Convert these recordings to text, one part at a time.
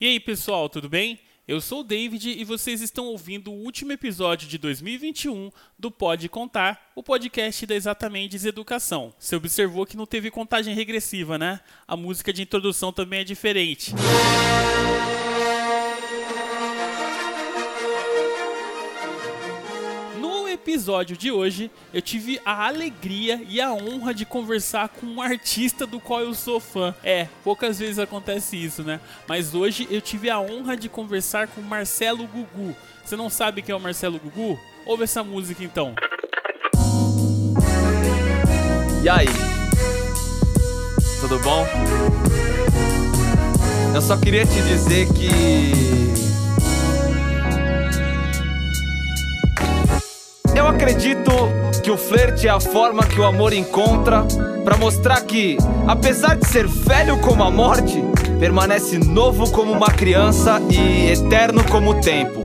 E aí, pessoal, tudo bem? Eu sou o David e vocês estão ouvindo o último episódio de 2021 do Pode Contar, o podcast da Exatamente Educação. Você observou que não teve contagem regressiva, né? A música de introdução também é diferente. Episódio de hoje, eu tive a alegria e a honra de conversar com um artista do qual eu sou fã. É, poucas vezes acontece isso, né? Mas hoje eu tive a honra de conversar com Marcelo Gugu. Você não sabe quem é o Marcelo Gugu? Ouve essa música então. E aí? Tudo bom? Eu só queria te dizer que Eu acredito que o flerte é a forma que o amor encontra para mostrar que, apesar de ser velho como a morte, permanece novo como uma criança e eterno como o tempo.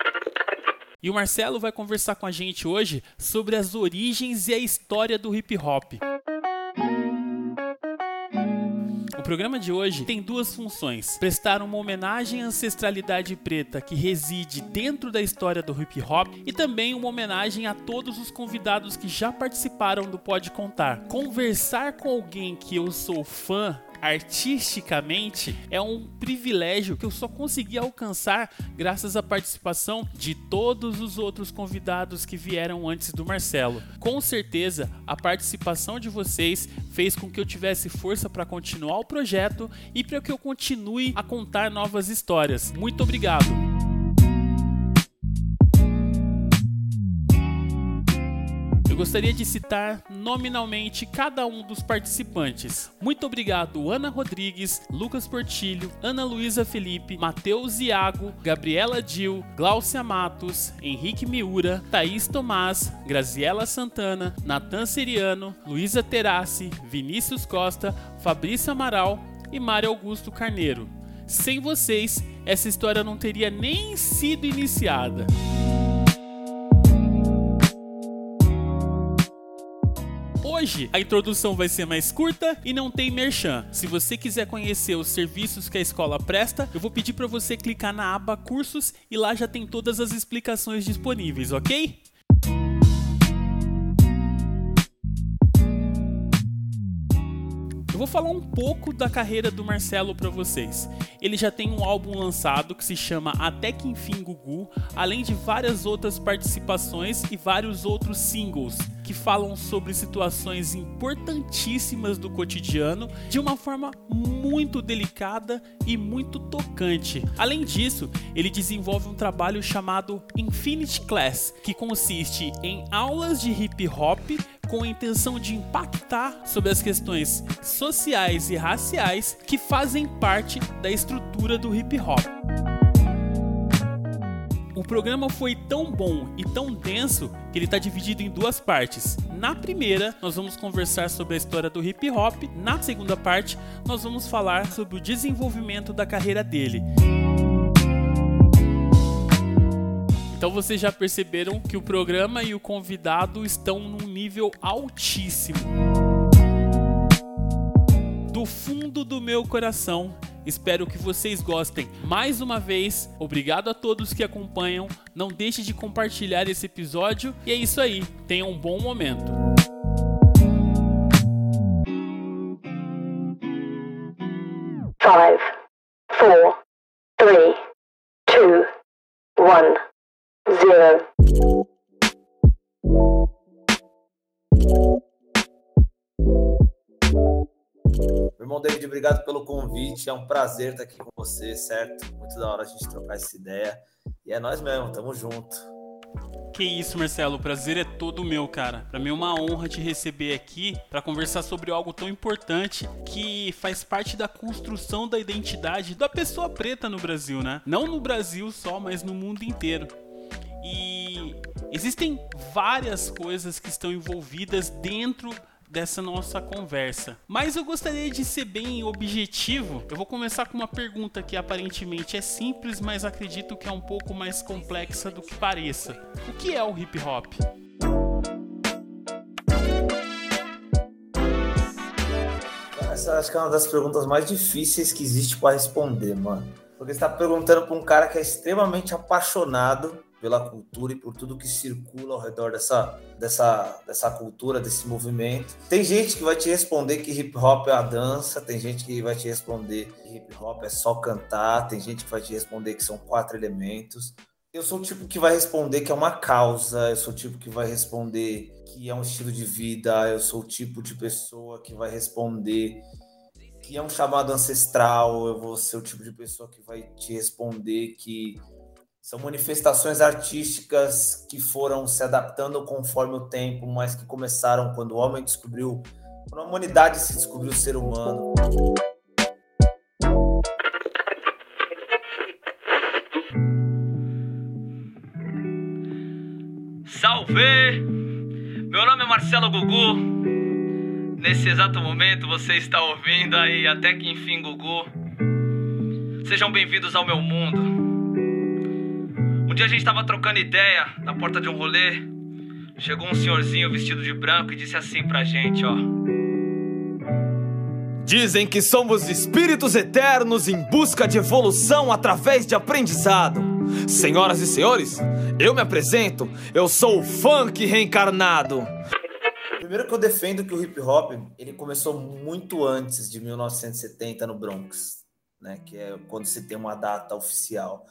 E o Marcelo vai conversar com a gente hoje sobre as origens e a história do hip hop. O programa de hoje tem duas funções: prestar uma homenagem à ancestralidade preta que reside dentro da história do hip hop e também uma homenagem a todos os convidados que já participaram do Pode Contar. Conversar com alguém que eu sou fã artisticamente é um privilégio que eu só consegui alcançar graças à participação de todos os outros convidados que vieram antes do Marcelo. Com certeza, a participação de vocês fez com que eu tivesse força para continuar o projeto e para que eu continue a contar novas histórias. Muito obrigado! Eu gostaria de citar nominalmente cada um dos participantes. Muito obrigado, Ana Rodrigues, Lucas Portilho, Ana Luísa Felipe, Matheus Iago, Gabriela Dil, Gláucia Matos, Henrique Miura, Thaís Tomás, Graziela Santana, Natan Seriano, Luísa Terassi, Vinícius Costa, Fabrício Amaral e Mário Augusto Carneiro. Sem vocês, essa história não teria nem sido iniciada. Hoje a introdução vai ser mais curta e não tem merchan. Se você quiser conhecer os serviços que a escola presta, eu vou pedir para você clicar na aba Cursos e lá já tem todas as explicações disponíveis, ok? Eu vou falar um pouco da carreira do Marcelo para vocês. Ele já tem um álbum lançado que se chama Até que Enfim Gugu, além de várias outras participações e vários outros singles que falam sobre situações importantíssimas do cotidiano de uma forma muito delicada e muito tocante. Além disso, ele desenvolve um trabalho chamado Infinity Class, que consiste em aulas de hip hop com a intenção de impactar sobre as questões sociais e raciais que fazem parte da estrutura do hip hop. O programa foi tão bom e tão denso que ele está dividido em duas partes. Na primeira, nós vamos conversar sobre a história do hip hop. Na segunda parte, nós vamos falar sobre o desenvolvimento da carreira dele. Então vocês já perceberam que o programa e o convidado estão num nível altíssimo. Do fundo do meu coração, espero que vocês gostem. Mais uma vez, obrigado a todos que acompanham. Não deixe de compartilhar esse episódio e é isso aí. Tenham um bom momento. Five, four, three, two, one zero. Irmão David, obrigado pelo convite. É um prazer estar aqui com você, certo? Muito da hora a gente trocar essa ideia. E é nós mesmo, tamo junto. Que isso, Marcelo, o prazer é todo meu, cara. Para mim é uma honra te receber aqui para conversar sobre algo tão importante que faz parte da construção da identidade da pessoa preta no Brasil, né? Não no Brasil só, mas no mundo inteiro. E existem várias coisas que estão envolvidas dentro dessa nossa conversa. Mas eu gostaria de ser bem objetivo. Eu vou começar com uma pergunta que aparentemente é simples, mas acredito que é um pouco mais complexa do que pareça. O que é o hip hop? Essa acho que é uma das perguntas mais difíceis que existe para responder, mano. Porque você está perguntando para um cara que é extremamente apaixonado pela cultura e por tudo que circula ao redor dessa, dessa, dessa cultura, desse movimento. Tem gente que vai te responder que hip hop é a dança, tem gente que vai te responder que hip hop é só cantar, tem gente que vai te responder que são quatro elementos. Eu sou o tipo que vai responder que é uma causa, eu sou o tipo que vai responder que é um estilo de vida, eu sou o tipo de pessoa que vai responder que é um chamado ancestral, eu vou ser o tipo de pessoa que vai te responder que são manifestações artísticas que foram se adaptando conforme o tempo, mas que começaram quando o homem descobriu, quando a humanidade se descobriu o ser humano. Salve! Meu nome é Marcelo Gugu. Nesse exato momento você está ouvindo aí até que enfim Gugu. Sejam bem-vindos ao meu mundo. Um dia a gente tava trocando ideia na porta de um rolê. Chegou um senhorzinho vestido de branco e disse assim pra gente, ó. Dizem que somos espíritos eternos em busca de evolução através de aprendizado. Senhoras e senhores, eu me apresento, eu sou o funk reencarnado. Primeiro que eu defendo que o hip hop ele começou muito antes de 1970 no Bronx, né? Que é quando se tem uma data oficial.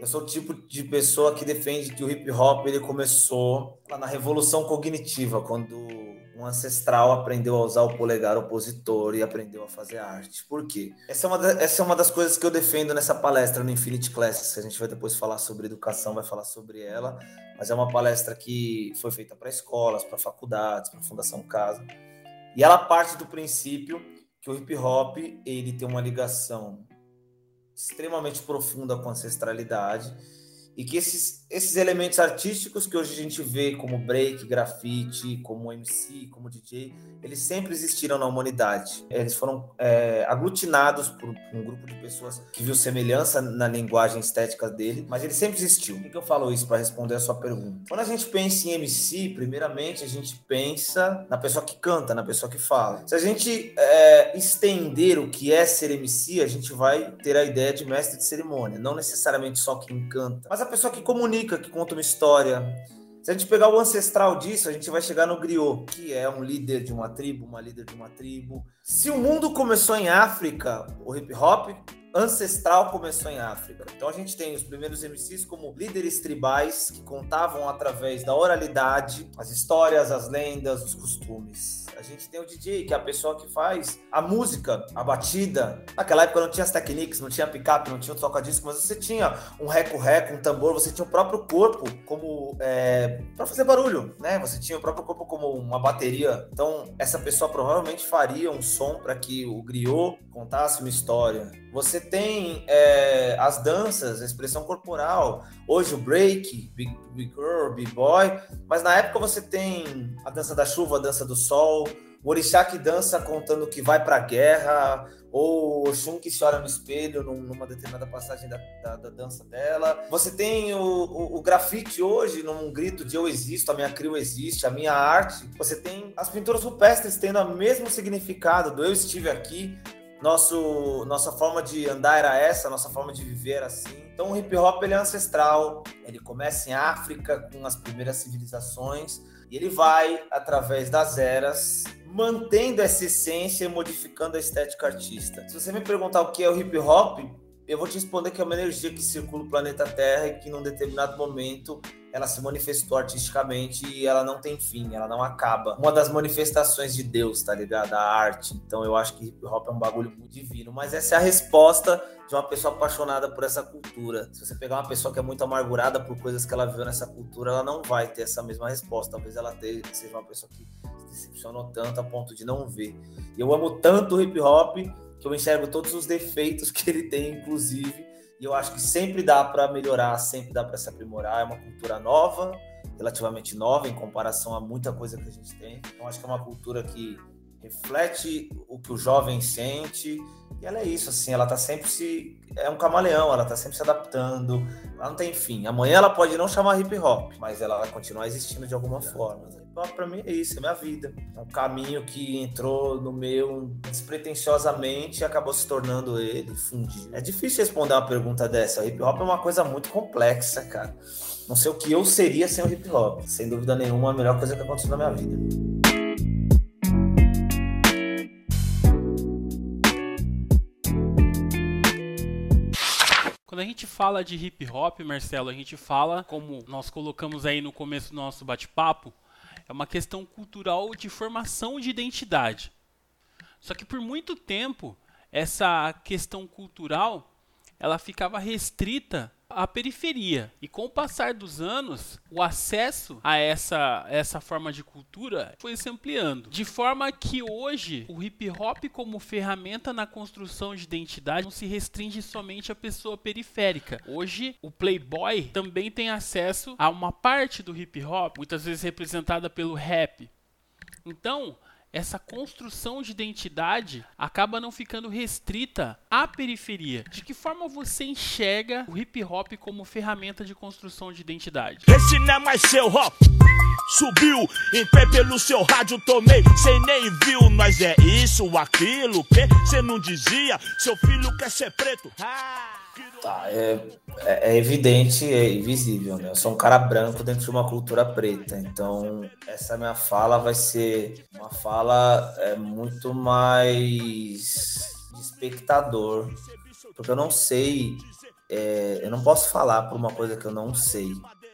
Eu sou o tipo de pessoa que defende que o hip hop ele começou lá na revolução cognitiva, quando um ancestral aprendeu a usar o polegar opositor e aprendeu a fazer arte. Por quê? Essa é uma, da, essa é uma das coisas que eu defendo nessa palestra no Infinity Classes. A gente vai depois falar sobre educação, vai falar sobre ela, mas é uma palestra que foi feita para escolas, para faculdades, para Fundação Casa. E ela parte do princípio que o hip hop ele tem uma ligação extremamente profunda com ancestralidade e que esses, esses elementos artísticos que hoje a gente vê como break, grafite, como MC, como DJ, eles sempre existiram na humanidade. Eles foram é, aglutinados por, um grupo de pessoas que viu semelhança na linguagem estética dele, mas ele sempre existiu. Por que eu falo isso para responder a sua pergunta? Quando a gente pensa em MC, primeiramente a gente pensa na pessoa que canta, na pessoa que fala. Se a gente é, estender o que é ser MC, a gente vai ter a ideia de mestre de cerimônia, não necessariamente só quem canta, mas a pessoa que comunica, que conta uma história. Se a gente pegar o ancestral disso, a gente vai chegar no griot, que é um líder de uma tribo, uma líder de uma tribo. Se o mundo começou em África, o hip hop ancestral começou em África. Então a gente tem os primeiros MCs como líderes tribais que contavam através da oralidade as histórias, as lendas, os costumes. A gente tem o DJ, que é a pessoa que faz a música, a batida. Naquela época não tinha as técnicas, não tinha picape, não tinha toca-disco, mas você tinha um reco-reco, um tambor, você tinha o próprio corpo como é, para fazer barulho, né? Você tinha o próprio corpo como uma bateria. Então essa pessoa provavelmente faria um som para que o griot contasse uma história. Você tem é, as danças, a expressão corporal. Hoje o break, big, big girl, big boy. Mas na época você tem a dança da chuva, a dança do sol. O orixá que dança contando que vai para a guerra. Ou o Shun que chora no espelho numa determinada passagem da, da, da dança dela. Você tem o, o, o, grafite hoje num grito de eu existo, a minha crio existe, a minha arte. Você tem as pinturas rupestres tendo o mesmo significado do eu estive aqui, nosso, nossa forma de andar era essa, nossa forma de viver era assim. Então o hip hop ele é ancestral, ele começa em África com as primeiras civilizações e ele vai através das eras mantendo essa essência e modificando a estética artista. Se você me perguntar o que é o hip hop, eu vou te responder que é uma energia que circula o planeta Terra e que num determinado momento ela se manifestou artisticamente e ela não tem fim, ela não acaba. Uma das manifestações de Deus, tá ligado? A arte. Então eu acho que hip hop é um bagulho muito divino, mas essa é a resposta de uma pessoa apaixonada por essa cultura. Se você pegar uma pessoa que é muito amargurada por coisas que ela viveu nessa cultura, ela não vai ter essa mesma resposta. Talvez ela seja uma pessoa que se decepcionou tanto a ponto de não ver. E eu amo tanto o hip hop que eu enxergo todos os defeitos que ele tem, inclusive, e eu acho que sempre dá para melhorar, sempre dá para se aprimorar. É uma cultura nova, relativamente nova em comparação a muita coisa que a gente tem. Então acho que é uma cultura que reflete o que o jovem sente. E ela é isso, assim, ela tá sempre se. É um camaleão, ela tá sempre se adaptando. Ela não tem fim. Amanhã ela pode não chamar hip hop, mas ela vai continuar existindo de alguma forma. Pra mim é isso, é minha vida. É um caminho que entrou no meu despretensiosamente acabou se tornando ele, fundiu. É difícil responder uma pergunta dessa. O hip hop é uma coisa muito complexa, cara. Não sei o que eu seria sem o hip hop. Sem dúvida nenhuma, a melhor coisa que aconteceu na minha vida. Quando a gente fala de hip hop, Marcelo, a gente fala, como nós colocamos aí no começo do nosso bate-papo, é uma questão cultural de formação de identidade. Só que por muito tempo, essa questão cultural, ela ficava restrita a periferia. E com o passar dos anos, o acesso a essa, essa forma de cultura foi se ampliando. De forma que hoje o hip hop, como ferramenta na construção de identidade, não se restringe somente à pessoa periférica. Hoje, o playboy também tem acesso a uma parte do hip hop, muitas vezes representada pelo rap. Então, essa construção de identidade acaba não ficando restrita à periferia. De que forma você enxerga o hip hop como ferramenta de construção de identidade? Esse não é mais seu hop. Subiu em pelo seu rádio, tomei, cê nem viu. Nós é isso, aquilo, que cê não dizia. Seu filho quer ser preto. Ah. Tá, é, é, é, evidente, é invisível, né? Eu sou um cara branco dentro de uma cultura preta, então essa minha fala vai ser uma fala é, muito mais de espectador, porque eu não sei, é, eu não posso falar por uma coisa que eu não sei.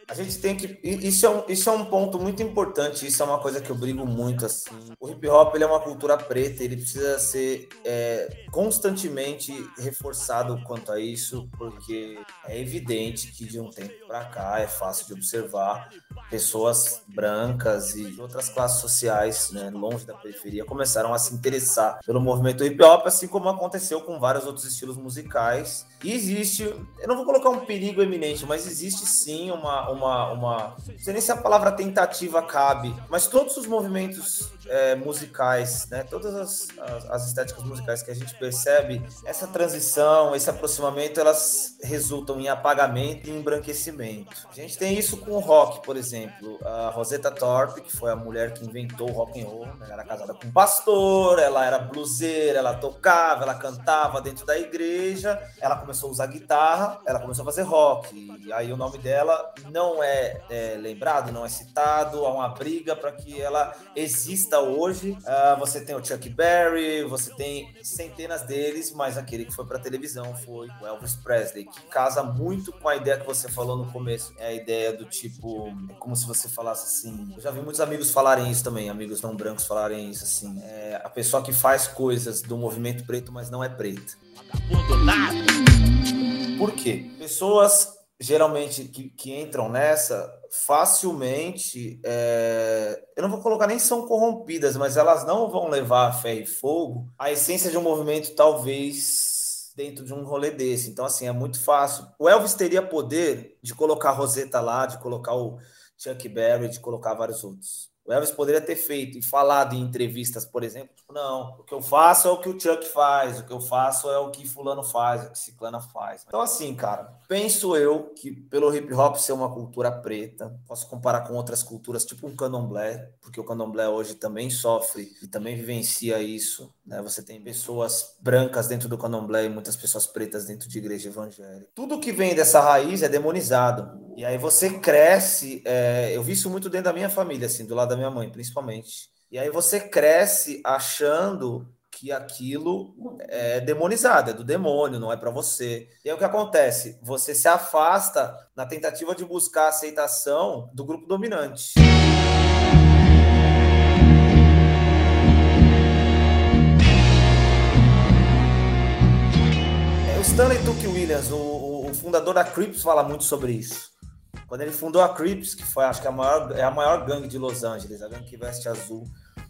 A gente tem que. Isso é, um, isso é um ponto muito importante, isso é uma coisa que eu brigo muito. assim. O hip hop ele é uma cultura preta, ele precisa ser é, constantemente reforçado quanto a isso, porque é evidente que de um tempo para cá é fácil de observar pessoas brancas e outras classes sociais, né, longe da periferia, começaram a se interessar pelo movimento hip hop, assim como aconteceu com vários outros estilos musicais. E existe, eu não vou colocar um perigo eminente, mas existe sim uma, uma, uma não sei nem se a palavra tentativa cabe, mas todos os movimentos é, musicais, né, todas as, as, as, estéticas musicais que a gente percebe, essa transição, esse aproximamento, elas resultam em apagamento e embranquecimento. A gente tem isso com o rock, por exemplo. A Rosetta Thorpe, que foi a mulher que inventou o rock and roll, né, era casada com um pastor, ela era bluseira, ela tocava, ela cantava dentro da igreja, ela começou a usar guitarra, ela começou a fazer rock. E aí o nome dela não é, é lembrado, não é citado, há uma briga para que ela exista hoje. Uh, você tem o Chuck Berry, você tem centenas deles, mas aquele que foi para televisão foi o Elvis Presley, que casa muito com a ideia que você falou no começo. É a ideia do tipo, é como se você falasse assim. Eu já vi muitos amigos falarem isso também, amigos não brancos falarem isso assim. É a pessoa que faz coisas do movimento preto, mas não é preta. Por quê? Pessoas geralmente que, que entram nessa facilmente, é, eu não vou colocar nem são corrompidas, mas elas não vão levar a fé e fogo a essência de um movimento, talvez dentro de um rolê desse. Então, assim, é muito fácil. O Elvis teria poder de colocar a Rosetta lá, de colocar o Chuck Berry, de colocar vários outros. O Elvis poderia ter feito e falado em entrevistas, por exemplo, tipo, não, o que eu faço é o que o Chuck faz, o que eu faço é o que fulano faz, o que ciclana faz. Então, assim, cara, penso eu que pelo hip hop ser uma cultura preta, posso comparar com outras culturas, tipo um candomblé, porque o candomblé hoje também sofre e também vivencia isso, né? Você tem pessoas brancas dentro do candomblé e muitas pessoas pretas dentro de igreja evangélica. Tudo que vem dessa raiz é demonizado. E aí você cresce, é, eu vi isso muito dentro da minha família, assim, do lado da minha mãe, principalmente. E aí você cresce achando que aquilo é demonizado, é do demônio, não é para você. E aí o que acontece? Você se afasta na tentativa de buscar a aceitação do grupo dominante. O Stanley Tuck Williams, o, o fundador da Crips, fala muito sobre isso. Quando ele fundou a Crips, que foi, acho que a maior, é a maior gangue de Los Angeles, a gangue que veste azul,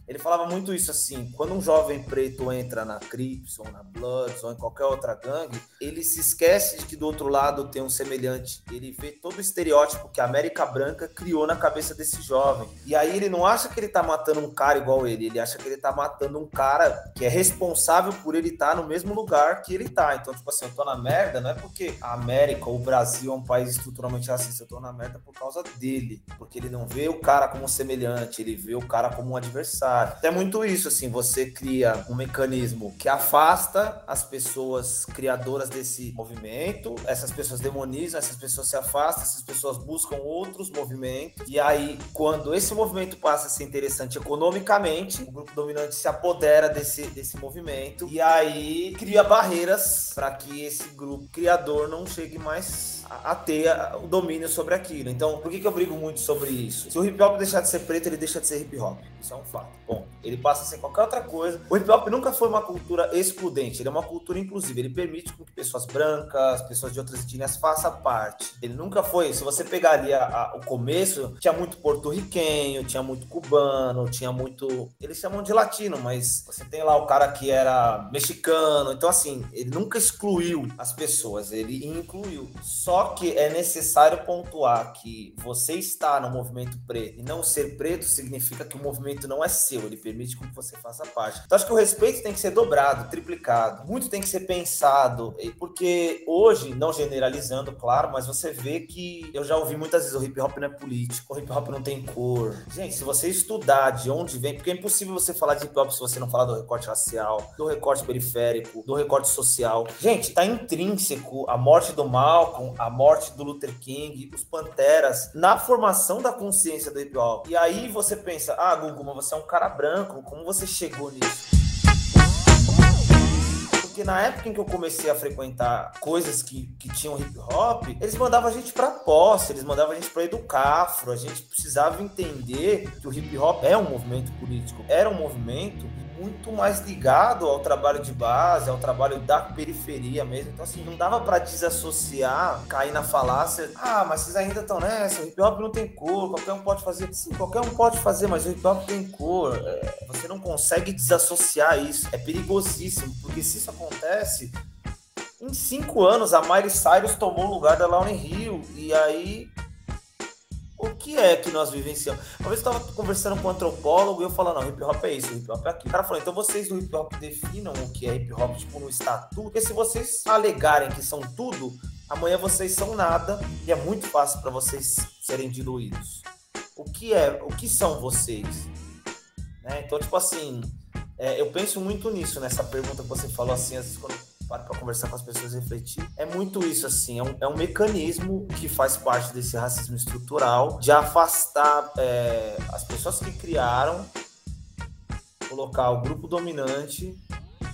Ele falava muito isso assim: quando um jovem preto entra na Crips, ou na Bloods, ou em qualquer outra gangue, ele se esquece de que do outro lado tem um semelhante. Ele vê todo o estereótipo que a América Branca criou na cabeça desse jovem. E aí ele não acha que ele tá matando um cara igual ele, ele acha que ele tá matando um cara que é responsável por ele estar tá no mesmo lugar que ele tá. Então, tipo assim, eu tô na merda, não é porque a América ou o Brasil é um país estruturalmente racista, eu tô na merda por causa dele. Porque ele não vê o cara como semelhante, ele vê o cara como um adversário. É muito isso, assim, você cria um mecanismo que afasta as pessoas criadoras desse movimento, essas pessoas demonizam, essas pessoas se afastam, essas pessoas buscam outros movimentos, e aí, quando esse movimento passa a ser interessante economicamente, o grupo dominante se apodera desse, desse movimento, e aí cria barreiras para que esse grupo criador não chegue mais a, ter o domínio sobre aquilo. Então, por que, que eu brigo muito sobre isso? Se o hip hop deixar de ser preto, ele deixa de ser hip hop. Isso é um fato. Bom, ele passa a ser qualquer outra coisa. O hip hop nunca foi uma cultura excludente, ele é uma cultura inclusiva. Ele permite que pessoas brancas, pessoas de outras etnias façam parte. Ele nunca foi. Se você pegar ali a, a, o começo, tinha muito porto-riquenho, tinha muito cubano, tinha muito. Eles chamam de latino, mas você tem lá o cara que era mexicano. Então, assim, ele nunca excluiu as pessoas, ele incluiu. Só que é necessário pontuar que você está no movimento preto e não ser preto significa que o movimento não é seu, ele permite que você faça parte. Então acho que o respeito tem que ser dobrado, triplicado, muito tem que ser pensado, porque hoje, não generalizando, claro, mas você vê que eu já ouvi muitas vezes o hip hop não é político, o hip hop não tem cor. Gente, se você estudar de onde vem, porque é impossível você falar de hip hop se você não falar do recorte racial, do recorte periférico, do recorte social. Gente, tá intrínseco a morte do Malcolm, a morte do Luther King, os Panteras, na formação da consciência do hip hop. E aí você pensa, ah, Gugu, você é um cara branco, como você chegou nisso? Porque na época em que eu comecei a frequentar coisas que, que tinham hip hop, eles mandavam a gente pra posse, eles mandavam a gente pra educafro, a gente precisava entender que o hip hop é um movimento político, era um movimento muito mais ligado ao trabalho de base, ao trabalho da periferia mesmo. Então, assim, não dava para desassociar, cair na falácia. Ah, mas vocês ainda estão nessa, o hip hop não tem cor, qualquer um pode fazer. Sim, qualquer um pode fazer, mas o hip hop tem cor. É, você não consegue desassociar isso. É perigosíssimo, porque se isso acontece, em cinco anos a Miley Cyrus tomou o lugar da Lauren Hill. E aí o que é que nós vivenciamos? Uma vez eu estava conversando com um antropólogo e eu falando, não, hip hop é isso, hip hop é aquilo. O cara falou, então vocês do hip hop definam o que é hip hop, tipo, no estatuto, porque se vocês alegarem que são tudo, amanhã vocês são nada e é muito fácil para vocês serem diluídos. O que é, o que são vocês? Né? Então, tipo assim, é, eu penso muito nisso, nessa pergunta que você falou assim, às vezes quando para conversar com as pessoas e refletir. É muito isso, assim, é um, é um mecanismo que faz parte desse racismo estrutural de afastar é, as pessoas que criaram, colocar o grupo dominante,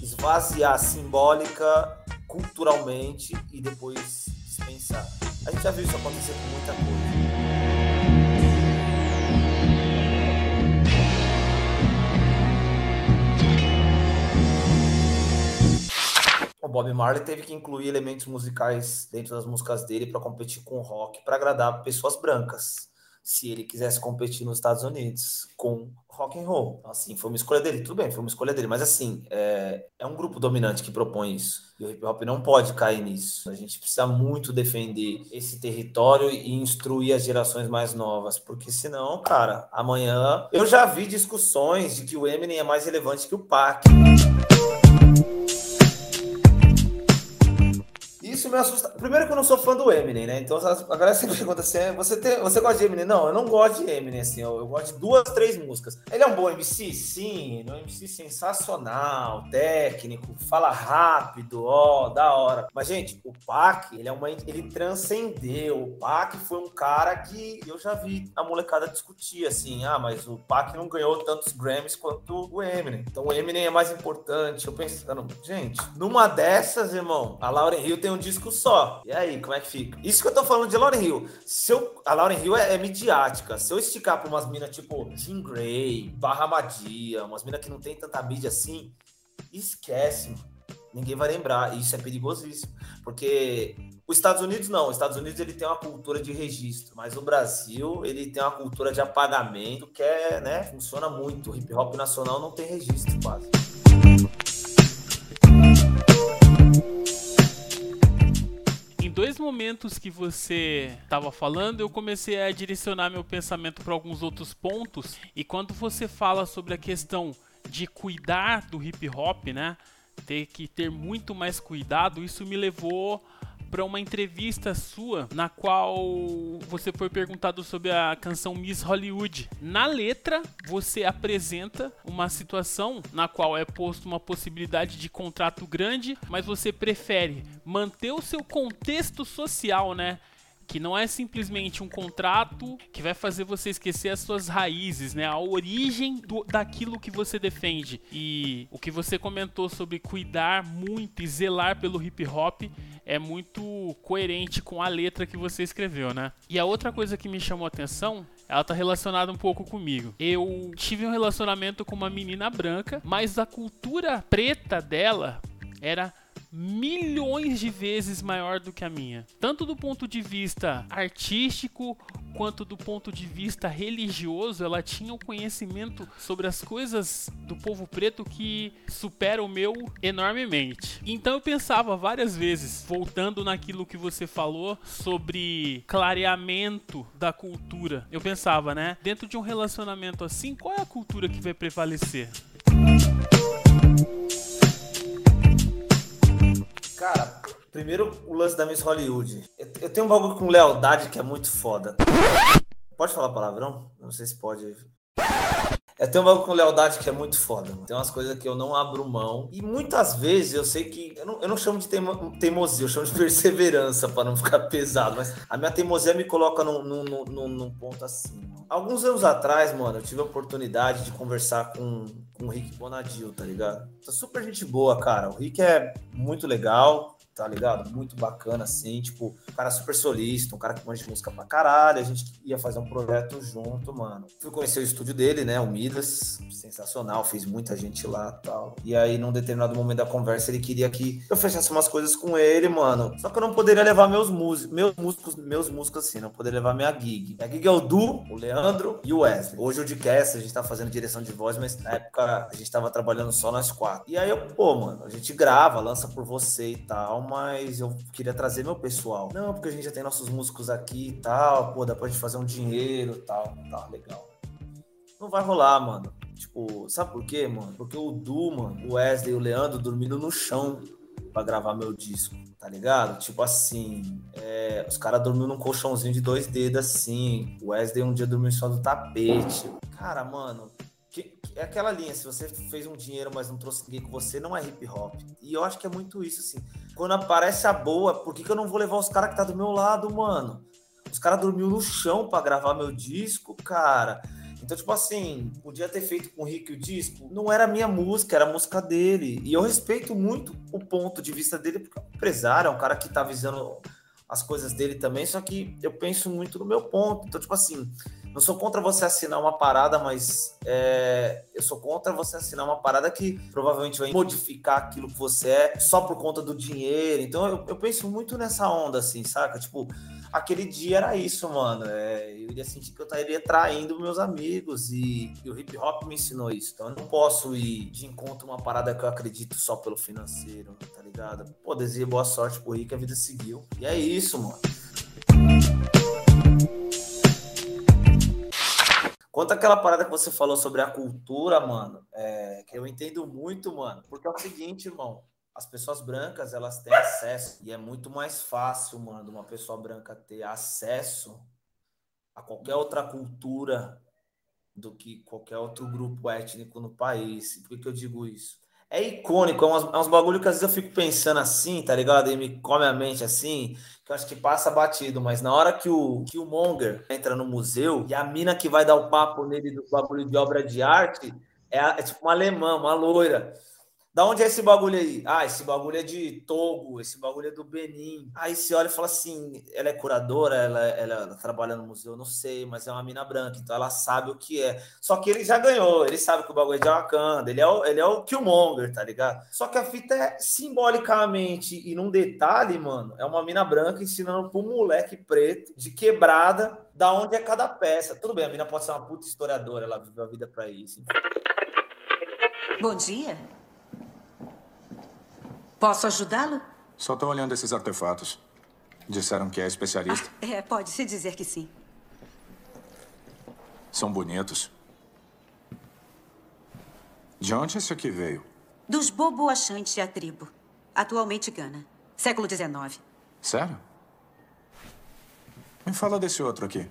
esvaziar simbólica, culturalmente e depois dispensar. A gente já viu isso acontecer com muita coisa. Bob Marley teve que incluir elementos musicais dentro das músicas dele para competir com o rock, para agradar pessoas brancas. Se ele quisesse competir nos Estados Unidos com rock and roll, assim, foi uma escolha dele. Tudo bem, foi uma escolha dele, mas assim, é, é um grupo dominante que propõe isso. E o hip hop não pode cair nisso. A gente precisa muito defender esse território e instruir as gerações mais novas, porque senão, cara, amanhã eu já vi discussões de que o Eminem é mais relevante que o Pac. Isso me assusta. Primeiro que eu não sou fã do Eminem, né? Então a galera sempre pergunta assim: é, você, tem, você gosta de Eminem? Não, eu não gosto de Eminem, assim. Eu, eu gosto de duas, três músicas. Ele é um bom MC? Sim. Ele é um MC sensacional, técnico, fala rápido, ó, da hora. Mas, gente, o Pac, ele é uma. Ele transcendeu. O Pac foi um cara que eu já vi a molecada discutir, assim. Ah, mas o Pac não ganhou tantos Grammys quanto o Eminem. Então o Eminem é mais importante. Eu pensando, gente, numa dessas, irmão, a Lauren Hill tem um disco só. E aí, como é que fica? Isso que eu tô falando de Lauren Hill. Se eu, a Lauren Hill é, é midiática. Se eu esticar pra umas minas tipo Jean Grey, Barra Madia, umas minas que não tem tanta mídia assim, esquece, ninguém vai lembrar. Isso é perigosíssimo. Porque os Estados Unidos não. Os Estados Unidos ele tem uma cultura de registro, mas o Brasil ele tem uma cultura de apagamento que é, né, funciona muito. O hip hop nacional não tem registro quase. Dois momentos que você estava falando, eu comecei a direcionar meu pensamento para alguns outros pontos. E quando você fala sobre a questão de cuidar do hip hop, né? Ter que ter muito mais cuidado, isso me levou para uma entrevista sua na qual você foi perguntado sobre a canção Miss Hollywood. Na letra, você apresenta uma situação na qual é posto uma possibilidade de contrato grande, mas você prefere manter o seu contexto social, né? Que não é simplesmente um contrato que vai fazer você esquecer as suas raízes, né? A origem do, daquilo que você defende. E o que você comentou sobre cuidar muito e zelar pelo hip hop é muito coerente com a letra que você escreveu, né? E a outra coisa que me chamou a atenção ela tá relacionada um pouco comigo. Eu tive um relacionamento com uma menina branca, mas a cultura preta dela era milhões de vezes maior do que a minha. Tanto do ponto de vista artístico quanto do ponto de vista religioso, ela tinha um conhecimento sobre as coisas do povo preto que supera o meu enormemente. Então eu pensava várias vezes, voltando naquilo que você falou sobre clareamento da cultura. Eu pensava, né, dentro de um relacionamento assim, qual é a cultura que vai prevalecer? Cara, primeiro o lance da Miss Hollywood. Eu, tenho um bagulho com lealdade que é muito foda. Pode falar palavrão? Não sei se pode. Eu tenho um bagulho com lealdade que é muito foda. Tem umas coisas que eu não abro mão. E muitas vezes eu sei que. Eu não, eu não chamo de teimo, teimosia, eu chamo de perseverança para não ficar pesado. Mas a minha teimosia me coloca num, num, num, num ponto assim. Alguns anos atrás, mano, eu tive a oportunidade de conversar com, com o Rick Bonadil, tá ligado? Tá super gente boa, cara. O Rick é muito legal tá ligado? Muito bacana, assim, tipo, um cara super solista, um cara que manja de música pra caralho, a gente ia fazer um projeto junto, mano. Fui conhecer o estúdio dele, né, o Midas, sensacional, fez muita gente lá tal. E aí, num determinado momento da conversa, ele queria que eu fechasse umas coisas com ele, mano. Só que eu não poderia levar meus músicos, meus músicos, meus músicos assim, não poderia levar minha gig. Minha gig é o Du, o Leandro e o Wesley. Hoje o Dcast, a gente tá fazendo direção de voz, mas na época a gente tava trabalhando só nós quatro. E aí eu, pô, mano, a gente grava, lança por você e tal, mas eu queria trazer meu pessoal. Não, porque a gente já tem nossos músicos aqui e tal, pô, dá pra gente fazer um dinheiro e tal. Tá, legal. Não vai rolar, mano. Tipo, sabe por quê, mano? Porque o Du, mano, o Wesley e o Leandro dormindo no chão para gravar meu disco, tá ligado? Tipo assim, é, os caras dormindo num colchãozinho de dois dedos assim. O Wesley um dia dormiu cima do tapete. Cara, mano, é aquela linha, se você fez um dinheiro, mas não trouxe ninguém com você, não é hip hop. E eu acho que é muito isso, assim. Quando aparece a boa, por que, que eu não vou levar os caras que tá do meu lado, mano? Os caras dormiu no chão para gravar meu disco, cara. Então, tipo assim, podia ter feito com o Rick o disco. Não era minha música, era a música dele. E eu respeito muito o ponto de vista dele, porque é um empresário, é um cara que tá visando as coisas dele também, só que eu penso muito no meu ponto. Então, tipo assim, não sou contra você assinar uma parada, mas é, eu sou contra você assinar uma parada que provavelmente vai modificar aquilo que você é só por conta do dinheiro. Então eu, eu penso muito nessa onda, assim, saca? Tipo, aquele dia era isso, mano. É, eu iria sentir que eu estaria traindo meus amigos e, e, o hip hop me ensinou isso. Então eu não posso ir de encontro uma parada que eu acredito só pelo financeiro, tá ligado? Pô, desejo boa sorte pro Rick, a vida seguiu. E é isso, mano. Quanto àquela parada que você falou sobre a cultura, mano, é, que eu entendo muito, mano, porque é o seguinte, irmão, as pessoas brancas, elas têm acesso, e é muito mais fácil, mano, uma pessoa branca ter acesso a qualquer outra cultura do que qualquer outro grupo étnico no país. Por que, que eu digo isso? É icônico, é uns, é uns bagulho que às vezes eu fico pensando assim, tá ligado? E me come a mente assim, que eu acho que passa batido, mas na hora que o, que o Monger entra no museu e a mina que vai dar o papo nele do bagulho de obra de arte é, é tipo uma alemã, uma loira. Da onde é esse bagulho aí? Ah, esse bagulho é de Togo, esse bagulho é do Benin. Aí você olha e fala assim: ela é curadora, ela, ela, trabalha no museu, não sei, mas é uma mina branca, então ela sabe o que é. Só que ele já ganhou, ele sabe que o bagulho é de Wakanda, ele é o, ele é o Killmonger, tá ligado? Só que a fita é simbolicamente e num detalhe, mano, é uma mina branca ensinando pro moleque preto de quebrada da onde é cada peça. Tudo bem, a mina pode ser uma puta historiadora, ela viveu a vida para isso. Bom dia. Posso ajudá-lo? Só estou olhando esses artefatos. Disseram que é especialista. Ah, é, pode-se dizer que sim. São bonitos. De onde esse aqui veio? Dos Bobo Achante a tribo. Atualmente Gana. Século XIX. Sério? Me fala desse outro aqui.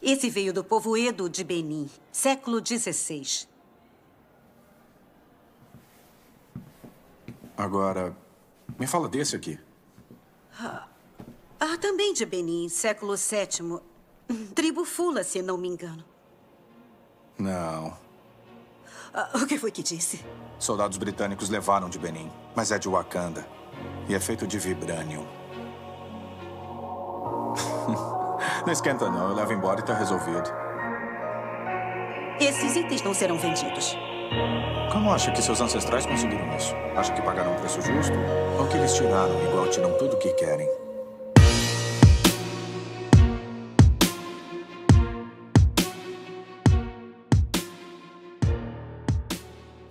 Esse veio do povoedo de Benin, século XVI. Agora, me fala desse aqui. Ah, ah, também de Benin, século VII. Tribo Fula, se não me engano. Não. Ah, o que foi que disse? Soldados britânicos levaram de Benin, mas é de Wakanda. E é feito de vibranium. não esquenta não, eu levo embora e tá resolvido. Esses itens não serão vendidos. Como acha que seus ancestrais conseguiram isso? Acha que pagaram um preço justo? Ou que eles tiraram igual tiram tudo o que querem?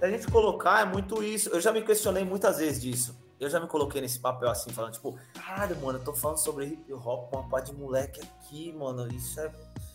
A gente colocar, é muito isso. Eu já me questionei muitas vezes disso. Eu já me coloquei nesse papel assim, falando, tipo, caralho, mano, eu tô falando sobre hip hop com uma pá de moleque aqui, mano. Isso é.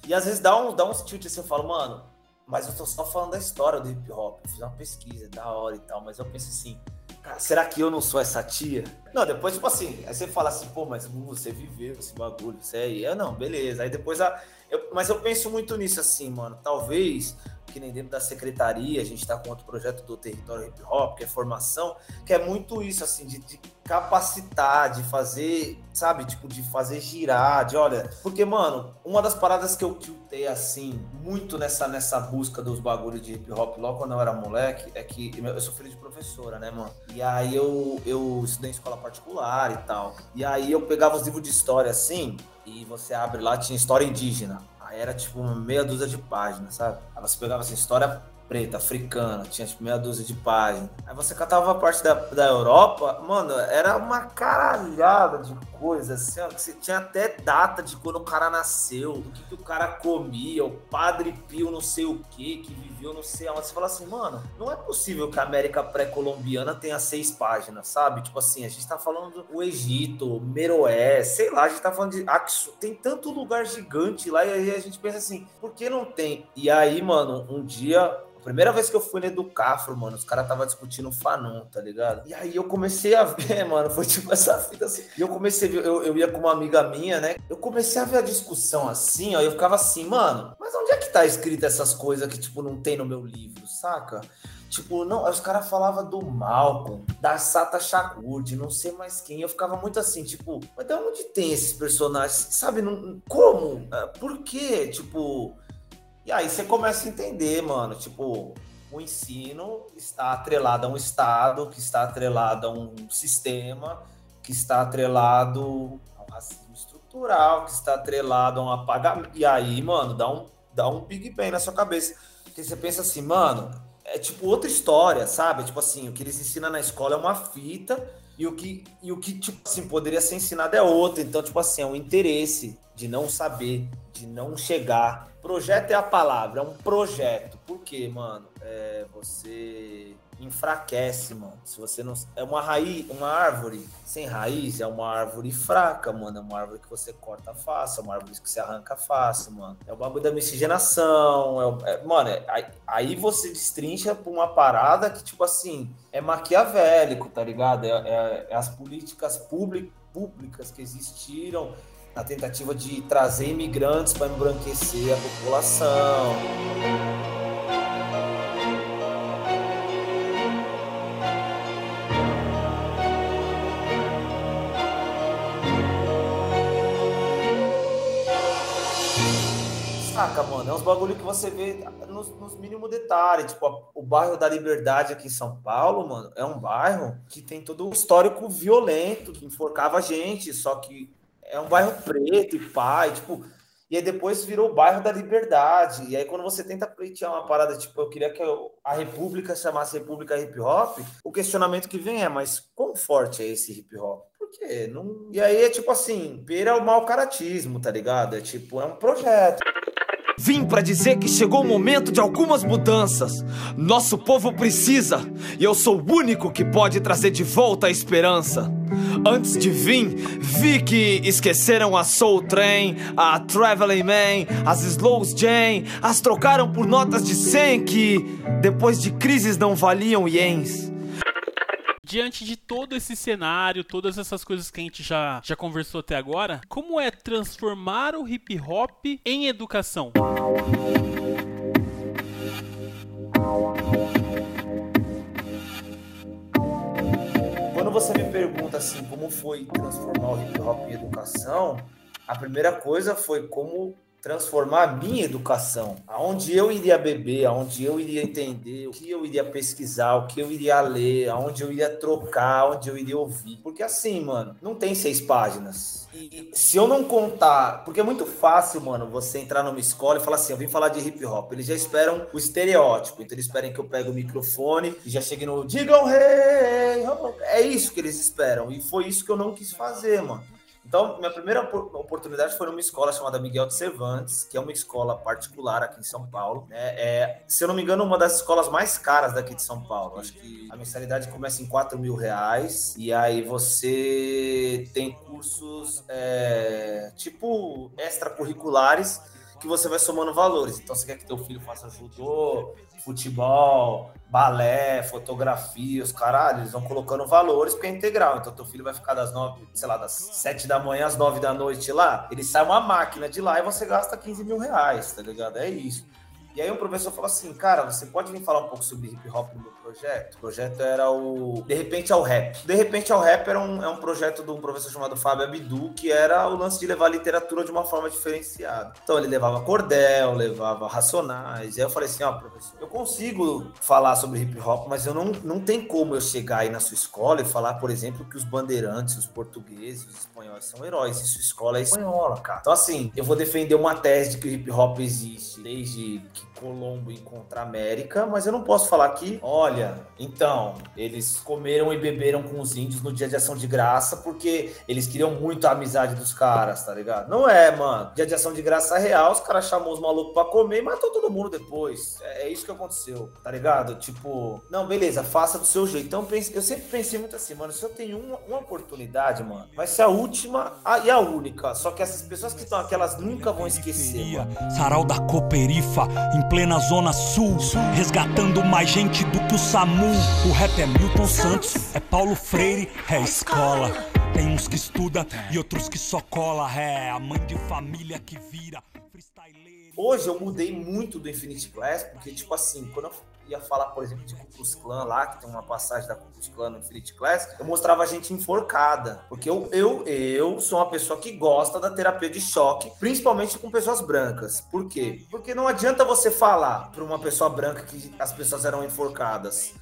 E às vezes dá, um, dá uns tilt assim, eu falo, mano, mas eu tô só falando da história do hip hop. Eu fiz uma pesquisa, é da hora e tal, mas eu penso assim, cara, será que eu não sou essa tia? Não, depois, tipo assim, aí você fala assim, pô, mas você viveu esse bagulho, você é. Eu não, beleza. Aí depois a. Eu, mas eu penso muito nisso assim, mano. Talvez que nem dentro da secretaria, a gente está com outro projeto do Território Hip Hop, que é formação, que é muito isso, assim, de, de, capacitar, de fazer, sabe, tipo, de fazer girar, de olha. Porque, mano, uma das paradas que eu tiltei, assim, muito nessa, nessa busca dos bagulhos de hip hop logo quando eu era moleque, é que eu sou filho de professora, né, mano? E aí eu, eu estudei em escola particular e tal. E aí eu pegava os livros de história assim, e você abre lá, tinha história indígena. Era tipo meia dúzia de páginas, sabe? Aí você pegava assim, história preta, africana, tinha tipo meia dúzia de páginas. Aí você catava a parte da, da Europa, mano, era uma caralhada de coisas, assim, ó, que você tinha até data de quando o cara nasceu, do que, que o cara comia, o Padre Pio não sei o que, que viveu não sei aonde. Você fala assim, mano, não é possível que a América pré-colombiana tenha seis páginas, sabe? Tipo assim, a gente tá falando do Egito, Meroé, sei lá, a gente tá falando de Axo, tem tanto lugar gigante lá, e aí a gente pensa assim, por que não tem? E aí, mano, um dia Primeira vez que eu fui no Educafro, mano, os caras tava discutindo Fanon, tá ligado? E aí eu comecei a ver, mano, foi tipo essa fita assim. E eu comecei eu, eu ia com uma amiga minha, né? Eu comecei a ver a discussão assim, ó, eu ficava assim, mano, mas onde é que tá escrito essas coisas que, tipo, não tem no meu livro, saca? Tipo, não, os caras falavam do Malcolm, da Sata Shakur, de não sei mais quem. Eu ficava muito assim, tipo, mas de onde tem esses personagens? Sabe, não, como? Ah, por quê? Tipo, e aí você começa a entender, mano, tipo, o ensino está atrelado a um Estado, que está atrelado a um sistema, que está atrelado ao racismo estrutural, que está atrelado a um apagamento. E aí, mano, dá um, dá um Big Bang na sua cabeça. Porque você pensa assim, mano, é tipo outra história, sabe? Tipo assim, o que eles ensinam na escola é uma fita e o que, e o que tipo assim, poderia ser ensinado é outro. Então, tipo assim, é um interesse de não saber, de não chegar. Projeto é a palavra, é um projeto. Por quê, mano? É, você enfraquece, mano. Se você não. É uma raiz, uma árvore sem raiz é uma árvore fraca, mano. É uma árvore que você corta fácil, é uma árvore que você arranca fácil, mano. É o bagulho da miscigenação. É, é, mano, é, aí, você destrincha pra uma parada que, tipo assim, é maquiavélico, tá ligado? É, é, é as políticas públicas que existiram na tentativa de trazer imigrantes para embranquecer a população. Saca, mano? É uns bagulho que você vê nos, nos mínimos detalhes. Tipo, a, o bairro da Liberdade aqui em São Paulo, mano, é um bairro que tem todo um histórico violento, que enforcava gente, só que é um bairro preto e pai, tipo. E aí depois virou o bairro da Liberdade. E aí quando você tenta pleitear uma parada, tipo, eu queria que a República chamasse República Hip Hop, o questionamento que vem é, mas quão forte é esse hip hop? Porque não. E aí é tipo assim, pera o mau caratismo, tá ligado? É tipo, é um projeto. Vim para dizer que chegou o momento de algumas mudanças. Nosso povo precisa, e eu sou o único que pode trazer de volta a esperança. Antes de vir, vi que esqueceram a Soul Train, a Traveling Man, as Slows Jane, as trocaram por notas de 100 que, depois de crises, não valiam ienes diante de todo esse cenário, todas essas coisas que a gente já, já conversou até agora, como é transformar o hip hop em educação? Quando você me pergunta assim, como foi transformar o hip hop em educação, a primeira coisa foi como transformar a minha educação, aonde eu iria beber, aonde eu iria entender, o que eu iria pesquisar, o que eu iria ler, aonde eu iria trocar, aonde eu iria ouvir. Porque assim, mano, não tem seis páginas. E se eu não contar, porque é muito fácil, mano, você entrar numa escola e falar assim, eu vim falar de hip hop. Eles já esperam o estereótipo, então eles esperam que eu pegue o microfone e já chegue no digam rei. Hey! É isso que eles esperam. E foi isso que eu não quis fazer, mano. Então, minha primeira oportunidade foi numa escola chamada Miguel de Cervantes, que é uma escola particular aqui em São Paulo. Né? É, se eu não me engano, uma das escolas mais caras daqui de São Paulo. Acho que a mensalidade começa em 4 mil reais. E aí você tem cursos é, tipo extracurriculares que você vai somando valores. Então, você quer que teu filho faça judô, futebol, balé, fotografia, os caralho, eles vão colocando valores porque é integral. Então, teu filho vai ficar das nove, sei lá, das sete da manhã às nove da noite lá, ele sai uma máquina de lá e você gasta 15 mil reais, tá ligado? É isso. E aí o professor falou assim, cara, você pode vir falar um pouco sobre hip hop no projeto? O projeto era o De Repente ao Rap. De Repente ao Rap era um, é um projeto de um professor chamado Fábio Abdu, que era o lance de levar a literatura de uma forma diferenciada. Então ele levava cordel, levava racionais. E aí eu falei assim, ó, oh, professor, eu consigo falar sobre hip hop, mas eu não, não tem como eu chegar aí na sua escola e falar, por exemplo, que os bandeirantes, os portugueses, os espanhóis são heróis. E sua escola é espanhola, cara. Então assim, eu vou defender uma tese de que o hip hop existe desde que Colombo encontra a América, mas eu não posso falar que, olha, então, eles comeram e beberam com os índios no dia de ação de graça porque eles queriam muito a amizade dos caras, tá ligado? Não é, mano. Dia de ação de graça real, os caras chamou os malucos pra comer e matou todo mundo depois. É, é, isso que aconteceu, tá ligado? Tipo, não, beleza, faça do seu jeito. Então, eu sempre pensei muito assim, mano, se eu tenho uma, uma oportunidade, mano, vai ser a última a, e a única. Só que essas pessoas que estão aqui, elas nunca vão esquecer, mano. Sarau da Coperifa, em plena zona sul, resgatando mais gente do que o SAMU. O rap é Milton Santos, é Paulo Freire, é escola. Tem uns que estuda e outros que só cola, é a mãe de família que vira Hoje eu mudei muito do Infinity Class, porque, tipo assim, quando eu ia falar, por exemplo, de Ku Klux Klan lá, que tem uma passagem da Ku Klux Klan no Infinity Class, eu mostrava a gente enforcada. Porque eu, eu, eu sou uma pessoa que gosta da terapia de choque, principalmente com pessoas brancas. Por quê? Porque não adianta você falar para uma pessoa branca que as pessoas eram enforcadas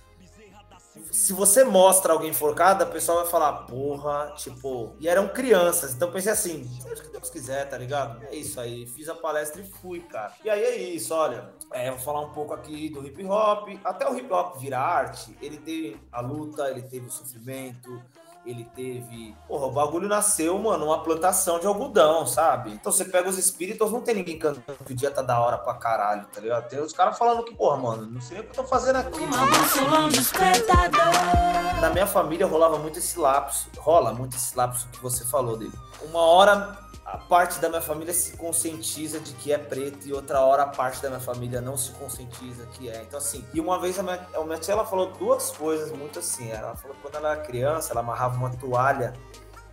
se você mostra alguém enforcado, a pessoa vai falar, porra, tipo. E eram crianças, então pensei assim, seja o que Deus quiser, tá ligado? É isso aí, fiz a palestra e fui, cara. E aí é isso, olha. É, vou falar um pouco aqui do hip hop. Até o hip hop virar arte, ele teve a luta, ele teve o sofrimento, ele teve. Porra, o bagulho nasceu, mano, uma plantação de algodão, sabe? Então você pega os espíritos, não tem ninguém cantando que o dia tá da hora pra caralho, tá ligado? Tem os caras falando que, porra, mano, não sei o que eu tô fazendo aqui. Na minha família rolava muito esse lapso, rola muito esse lapso que você falou dele. Uma hora a parte da minha família se conscientiza de que é preto e outra hora a parte da minha família não se conscientiza que é. Então, assim, e uma vez a minha, a minha tia ela falou duas coisas muito assim. Ela falou que quando ela era criança, ela amarrava uma toalha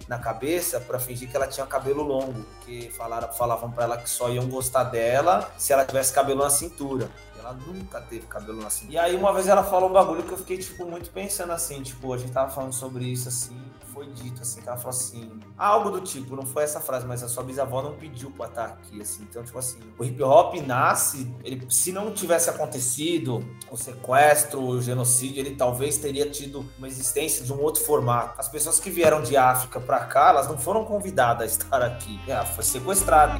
na cabeça para fingir que ela tinha cabelo longo, porque falaram, falavam para ela que só iam gostar dela se ela tivesse cabelo na cintura. Ela nunca teve cabelo na cintura. E aí uma vez ela falou um bagulho que eu fiquei tipo muito pensando assim, tipo, a gente tava falando sobre isso assim, foi dito, assim, que ela falou assim, algo do tipo, não foi essa frase, mas a sua bisavó não pediu pra estar aqui, assim. Então, tipo assim, o hip hop nasce, ele, se não tivesse acontecido o sequestro, o genocídio, ele talvez teria tido uma existência de um outro formato. As pessoas que vieram de África pra cá, elas não foram convidadas a estar aqui. Ela foi sequestrada.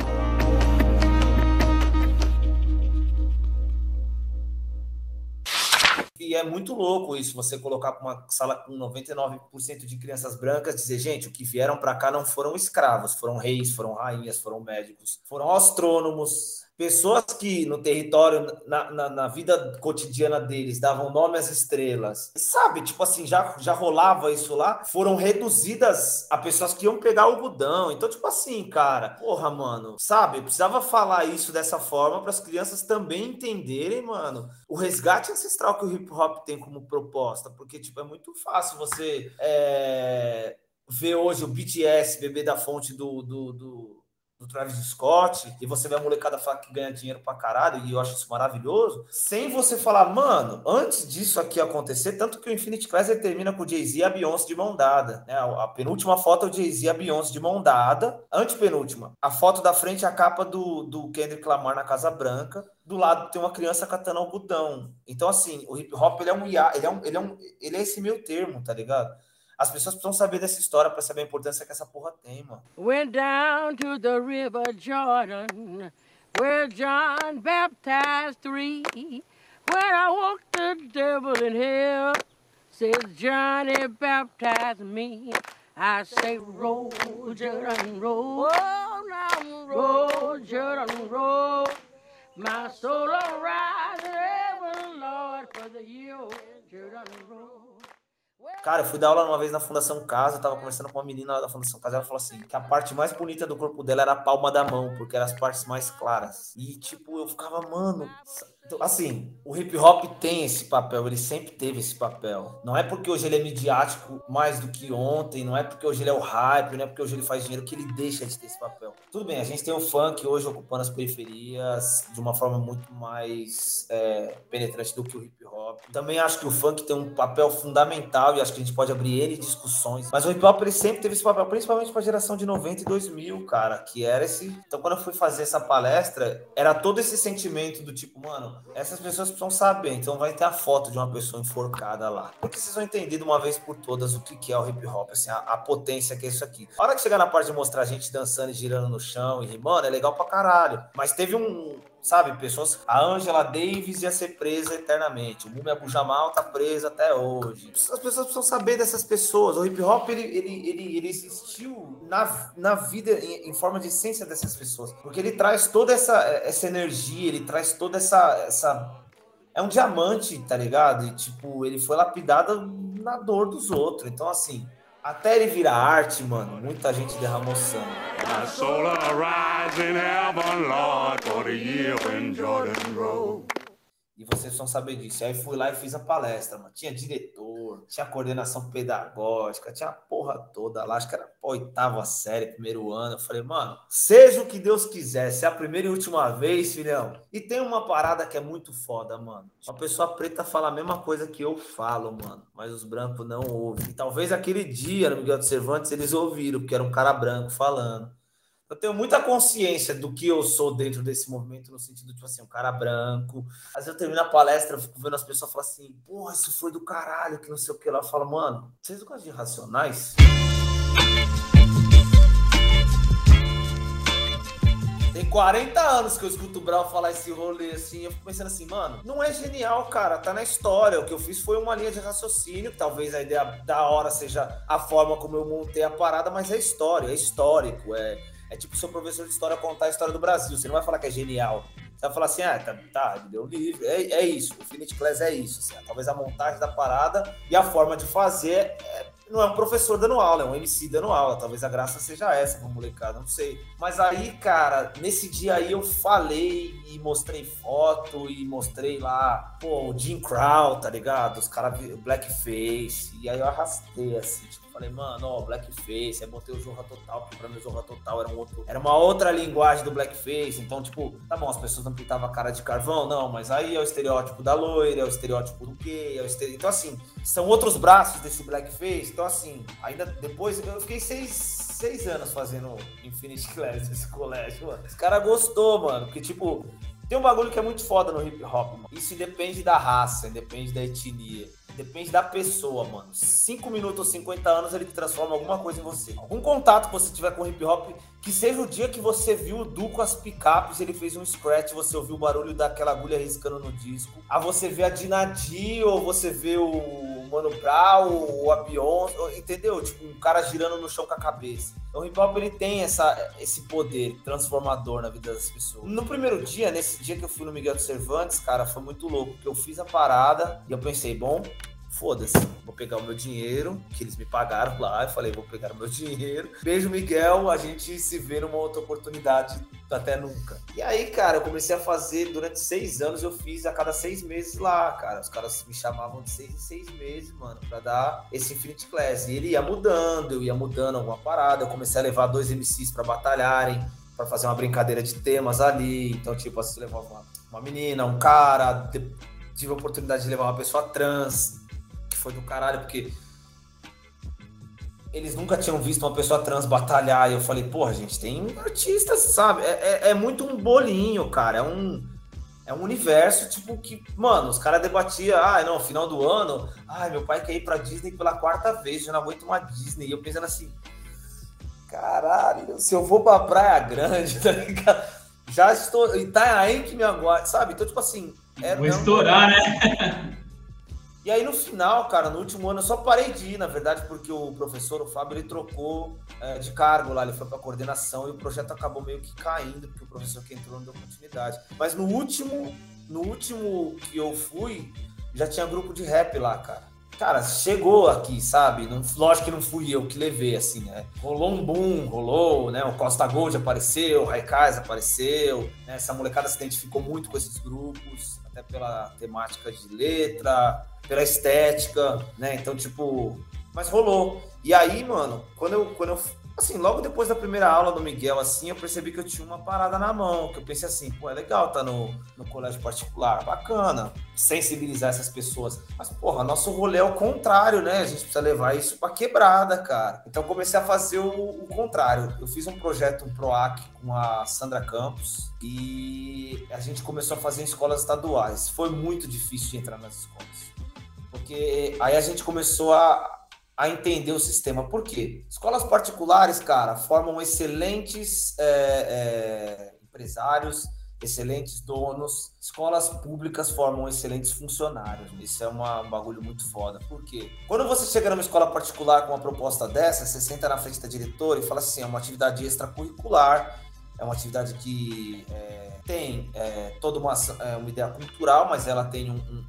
E é muito louco isso, você colocar uma sala com 99% de crianças brancas, dizer, gente, o que vieram para cá não foram escravos, foram reis, foram rainhas, foram médicos, foram astrônomos, pessoas que no território, na, na, na, vida cotidiana deles, davam nome às estrelas, sabe? Tipo assim, já, já rolava isso lá, foram reduzidas a pessoas que iam pegar algodão. Então, tipo assim, cara, porra, mano, sabe? Precisava falar isso dessa forma para as crianças também entenderem, mano, o resgate ancestral que o hip hop tem como proposta, porque, tipo, é muito fácil você é, ver hoje o BTS beber da fonte do, do, do do Travis Scott, e você vê a molecada falar que ganha dinheiro pra caralho, e eu acho isso maravilhoso, sem você falar, mano, antes disso aqui acontecer, tanto que o Infinity Classic termina com o Jay-Z e a Beyoncé de mão dada, né? A penúltima foto é o Jay-Z e a Beyoncé de mão dada, antepenúltima, a foto da frente é a capa do, do Kendrick Lamar na Casa Branca, do lado tem uma criança catando algodão. Então, assim, o hip hop ele é um ele é um, ele é um, ele é esse meio termo, tá ligado? As pessoas precisam saber dessa história para saber a importância que essa porra tem, mano. Went down to the river Jordan, where John baptized three. When I walked the devil in hell, says Johnny baptized me. I say, roll, Jordan, roll, now roll, Jordan, roll. My soul arise, heaven, Lord, for the year, Jordan, roll. Cara, eu fui dar aula uma vez na Fundação Casa, tava conversando com uma menina da Fundação Casa, ela falou assim, que a parte mais bonita do corpo dela era a palma da mão, porque eram as partes mais claras. E, tipo, eu ficava, mano, assim, o hip hop tem esse papel, ele sempre teve esse papel. Não é porque hoje ele é midiático mais do que ontem, não é porque hoje ele é o hype, não é porque hoje ele faz dinheiro que ele deixa de ter esse papel. Tudo bem, a gente tem o funk hoje ocupando as periferias de uma forma muito mais é, penetrante do que o hip hop. Também acho que o funk tem um papel fundamental e acho que a gente pode abrir ele discussões. Mas o hip hop ele sempre teve esse papel, principalmente para a geração de 90 e 2000, cara, que era esse. Então, quando eu fui fazer essa palestra, era todo esse sentimento do tipo, mano essas pessoas precisam saber, então vai ter a foto de uma pessoa enforcada lá. Porque vocês vão entender de uma vez por todas o que é o hip hop, assim, a, a potência que é isso aqui. A hora que chegar na parte de mostrar a gente dançando e girando no chão e rimando, é legal pra caralho. Mas teve um, sabe, pessoas. A Angela Davis ia ser presa eternamente. O Mumi Abu Jamal tá preso até hoje. As pessoas precisam saber dessas pessoas. O hip hop ele, ele, ele, ele existiu na, na vida em, em, forma de essência dessas pessoas. Porque ele traz toda essa, essa energia, ele traz toda essa, essa. É um diamante, tá ligado? E, tipo, ele foi lapidado na dor dos outros. Então, assim, até ele virar arte, mano, muita gente derramou sangue. My heaven, Lord, year when Jordan. E vocês precisam saber disso. Aí fui lá e fiz a palestra, mano. Tinha diretor, tinha coordenação pedagógica, tinha a porra toda lá. Acho que era a oitava série, primeiro ano. Eu falei, mano, seja o que Deus quiser. Se é a primeira e última vez, filhão. E tem uma parada que é muito foda, mano. Uma pessoa preta fala a mesma coisa que eu falo, mano. Mas os brancos não ouvem. E talvez aquele dia, no Miguel de Cervantes, eles ouviram, porque era um cara branco falando eu tenho muita consciência do que eu sou dentro desse movimento, no sentido, tipo assim, um cara branco. Às vezes eu termino a palestra, eu fico vendo as pessoas falar assim, porra, isso foi do caralho, que não sei o que lá. Eu falo, mano, vocês gostam de racionais? Tem 40 anos que eu escuto o Brown falar esse rolê assim. Eu fico pensando assim, mano, não é genial, cara. Tá na história. O que eu fiz foi uma linha de raciocínio. Talvez a ideia da hora seja a forma como eu montei a parada, mas é história, é histórico. É, é tipo seu professor de história contar a história do Brasil. Você não vai falar que é genial. Você vai falar assim, ah, tá, tá deu livre. É, é isso. O Infinite Class é isso. Assim, talvez a montagem da parada e a forma de fazer é, não é um professor dando aula, é um MC dando aula. Talvez a graça seja essa pra molecada, não sei. Mas aí, cara, nesse dia aí eu falei e mostrei foto e mostrei lá, pô, o Jim Crow, tá ligado? Os caras, Blackface. E aí eu arrastei, assim, tipo, Falei, mano, ó, blackface, aí botei o Zorra Total, porque pra mim o Zorra Total era um outro. Era uma outra linguagem do blackface. Então, tipo, tá bom, as pessoas não pintavam a cara de carvão, não, mas aí é o estereótipo da loira, é o estereótipo do gay, é o estereótipo. Então, assim, são outros braços desse blackface. Então, assim, ainda depois eu fiquei seis, seis anos fazendo Infinity Class nesse colégio, mano. Os cara gostou, mano, porque, tipo, tem um bagulho que é muito foda no hip hop, mano. Isso independe da raça, independe da etnia. Depende da pessoa, mano. 5 minutos ou 50 anos ele transforma alguma coisa em você. Algum contato que você tiver com hip hop, que seja o dia que você viu o Du com as picapes, ele fez um scratch, você ouviu o barulho daquela agulha riscando no disco. A você vê a Dinadi, ou você vê o Mano Brown, ou a Beyoncé, entendeu? Tipo, um cara girando no chão com a cabeça. Então o hip hop ele tem essa, esse poder transformador na vida das pessoas. No primeiro dia, nesse dia que eu fui no Miguel de Cervantes, cara, foi muito louco, porque eu fiz a parada e eu pensei, bom, foda-se, vou pegar o meu dinheiro, que eles me pagaram lá, eu falei, vou pegar o meu dinheiro. Beijo, Miguel, a gente se vê numa outra oportunidade até nunca. E aí, cara, eu comecei a fazer, durante seis anos eu fiz a cada seis meses lá, cara. Os caras me chamavam de seis em seis meses, mano, pra dar esse Infinity Class. E ele ia mudando, eu ia mudando alguma parada, eu comecei a levar dois MCs para batalharem, para fazer uma brincadeira de temas ali. Então, tipo, assim, levava uma, uma menina, um cara, tive a oportunidade de levar uma pessoa trans, foi do caralho, porque eles nunca tinham visto uma pessoa trans batalhar. E eu falei, porra, gente, tem artistas, sabe? É, é, é, muito um bolinho, cara. É um, é um universo, tipo, que, mano, os caras debatiam, ah, não, final do ano, ai, meu pai quer ir pra Disney pela quarta vez, já não aguento uma Disney. E eu pensando assim, caralho, se eu vou pra Praia Grande, tá ligado? Já estou. Itanhaém que me aguarda, sabe? Então, tipo assim. É, vou estourar, um... né? E aí no final, cara, no último ano eu só parei de ir, na verdade, porque o professor, o Fábio, ele trocou é, de cargo lá, ele foi para coordenação e o projeto acabou meio que caindo, porque o professor que entrou não deu continuidade. Mas no último, no último que eu fui, já tinha grupo de rap lá, cara. Cara, chegou aqui, sabe? Não, lógico que não fui eu que levei, assim, né? Rolou um boom, rolou, né? O Costa Gold apareceu, o Raikais apareceu, né? Essa molecada se identificou muito com esses grupos, até pela temática de letra, pela estética, né? Então, tipo, mas rolou. E aí, mano, quando eu, quando eu assim, logo depois da primeira aula do Miguel, assim, eu percebi que eu tinha uma parada na mão, que eu pensei assim, pô, é legal tá no, no colégio particular, bacana, sensibilizar essas pessoas. Mas, porra, nosso rolê é o contrário, né? A gente precisa levar isso pra quebrada, cara. Então, comecei a fazer o, o contrário. Eu fiz um projeto, um PROAC com a Sandra Campos e a gente começou a fazer em escolas estaduais. Foi muito difícil entrar nas escolas. Porque aí a gente começou a, a entender o sistema. Por quê? Escolas particulares, cara, formam excelentes é, é, empresários, excelentes donos. Escolas públicas formam excelentes funcionários. Isso é uma, um bagulho muito foda. Por quê? Quando você chega numa escola particular com uma proposta dessa, você senta na frente da diretora e fala assim: é uma atividade extracurricular, é uma atividade que. É, tem é, toda uma, é, uma ideia cultural, mas ela tem um, um,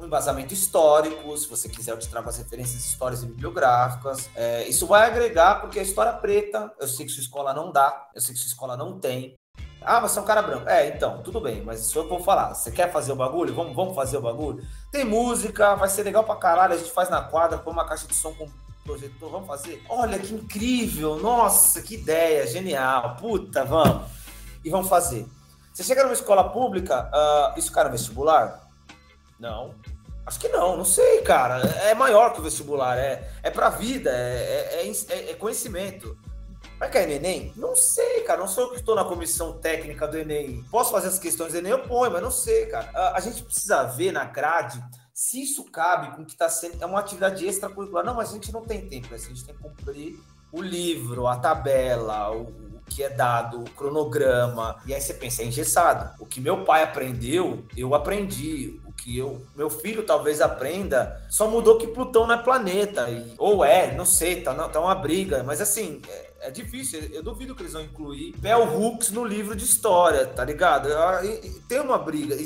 um, embasamento histórico. Se você quiser, eu te trago as referências históricas e bibliográficas. É, isso vai agregar, porque a história preta, eu sei que sua escola não dá, eu sei que sua escola não tem. Ah, você é um cara branco. É, então, tudo bem, mas isso eu vou falar. Você quer fazer o bagulho? Vamos, vamos fazer o bagulho? Tem música, vai ser legal pra caralho. A gente faz na quadra, põe uma caixa de som com projetor, vamos fazer? Olha que incrível, nossa, que ideia, genial, puta, vamos. E vamos fazer. Você chega numa escola pública, uh, isso cara vestibular? Não. Acho que não, não sei, cara. É maior que o vestibular, é, é pra vida, é, é, é, é conhecimento. Vai cair no Enem? Não sei, cara. Não sou eu que estou na comissão técnica do Enem. Posso fazer as questões do Enem? Eu ponho, mas não sei, cara. A, a gente precisa ver na grade se isso cabe com o que está sendo. É uma atividade extracurricular. Não, mas a gente não tem tempo. Né? A gente tem que cumprir o livro, a tabela, o, que é dado, o cronograma. E aí você pensa, é engessado. O que meu pai aprendeu, eu aprendi. O que eu, meu filho talvez aprenda, só mudou que Plutão não é planeta. E, ou é, não sei, tá, tá uma briga. Mas assim, é, é difícil. Eu duvido que eles vão incluir Bell Hooks no livro de história, tá ligado? Ah, tem uma briga,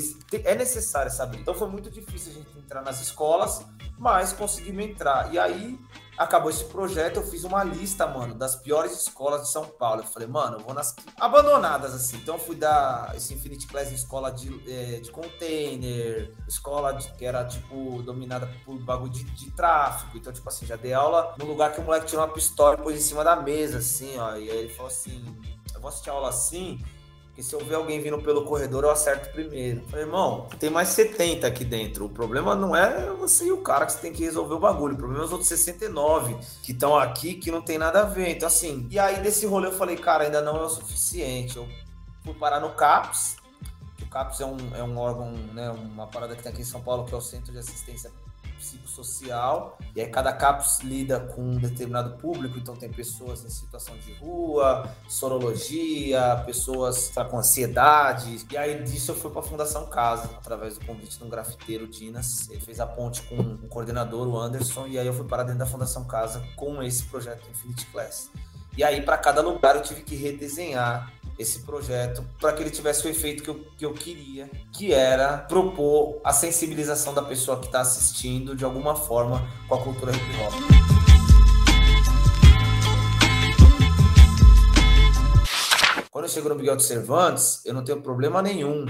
é necessário essa briga. Então foi muito difícil a gente entrar nas escolas, mas conseguimos entrar. E aí acabou esse projeto, eu fiz uma lista, mano, das piores escolas de São Paulo. Eu falei, mano, eu vou nas abandonadas, assim. Então eu fui dar esse Infinity Class em escola de, é, de container, escola de, que era, tipo, dominada por bagulho de, de, tráfico. Então, tipo assim, já dei aula no lugar que o moleque tinha uma pistola e pôs em cima da mesa, assim, ó. E aí ele falou assim, eu vou assistir aula assim porque se eu ver alguém vindo pelo corredor, eu acerto primeiro. falei, irmão, tem mais 70 aqui dentro. O problema não é você e o cara que você tem que resolver o bagulho. O problema é os outros 69 que estão aqui que não tem nada a ver. Então, assim, e aí desse rolê eu falei, cara, ainda não é o suficiente. Eu fui parar no CAPS. O CAPS é um, é um órgão, né, uma parada que tem aqui em São Paulo, que é o Centro de Assistência psicossocial, e aí cada CAPS lida com um determinado público, então tem pessoas em situação de rua, sorologia, pessoas tá, com ansiedade, e aí disso eu fui para a Fundação Casa, através do convite de um grafiteiro, Dinas, ele fez a ponte com o coordenador, o Anderson, e aí eu fui para dentro da Fundação Casa com esse projeto Infinity Class. E aí, para cada lugar, eu tive que redesenhar esse projeto para que ele tivesse o efeito que eu, que eu queria, que era propor a sensibilização da pessoa que está assistindo de alguma forma com a cultura hip hop. Quando eu chego no Miguel de Cervantes, eu não tenho problema nenhum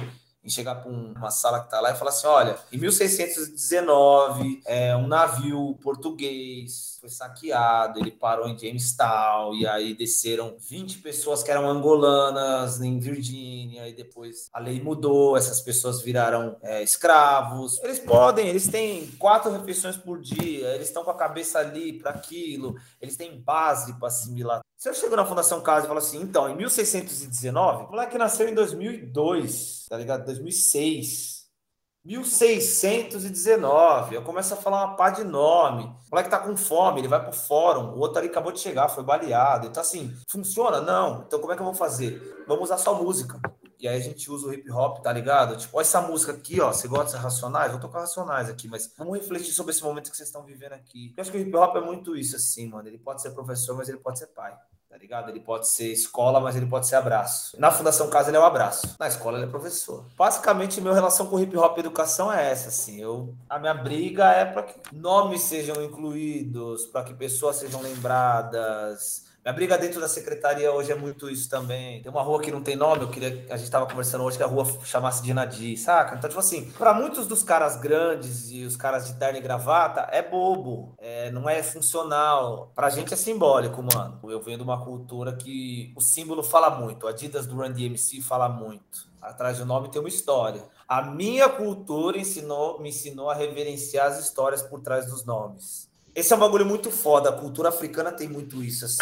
em chegar para uma sala que está lá e falar assim: olha, em 1619, é, um navio português foi saqueado, ele parou em Jamestown, e aí desceram 20 pessoas que eram angolanas em Virgínia, e depois a lei mudou, essas pessoas viraram é, escravos. Eles podem, eles têm quatro refeições por dia, eles estão com a cabeça ali para aquilo, eles têm base para assimilar. Se eu chego na Fundação Casa e falo assim, então, em 1619, o moleque nasceu em 2002, tá ligado? 2006. 1619. Eu começo a falar uma pá de nome. O moleque tá com fome, ele vai pro fórum. O outro ali acabou de chegar, foi baleado. Então, assim, funciona? Não. Então, como é que eu vou fazer? Vamos usar só música. E aí a gente usa o hip hop, tá ligado? Tipo, olha essa música aqui, ó. Você gosta de Racionais? Vou tocar Racionais aqui, mas vamos refletir sobre esse momento que vocês estão vivendo aqui. Eu acho que o hip hop é muito isso, assim, mano. Ele pode ser professor, mas ele pode ser pai tá ligado? Ele pode ser escola, mas ele pode ser abraço. Na Fundação Casa ele é o abraço. Na escola ele é professor. Basicamente, minha relação com hip hop e educação é essa, assim. Eu, a minha briga é para que nomes sejam incluídos, para que pessoas sejam lembradas, minha briga dentro da secretaria hoje é muito isso também. Tem uma rua que não tem nome, eu queria. A gente tava conversando hoje que a rua chamasse de Nadir, saca? Então, tipo assim, para muitos dos caras grandes e os caras de terno e gravata, é bobo, é, não é funcional. Pra gente é simbólico, mano. Eu venho de uma cultura que o símbolo fala muito. Adidas do Run DMC fala muito. Atrás do nome tem uma história. A minha cultura ensinou, me ensinou a reverenciar as histórias por trás dos nomes. Esse é um bagulho muito foda. A cultura africana tem muito isso, assim.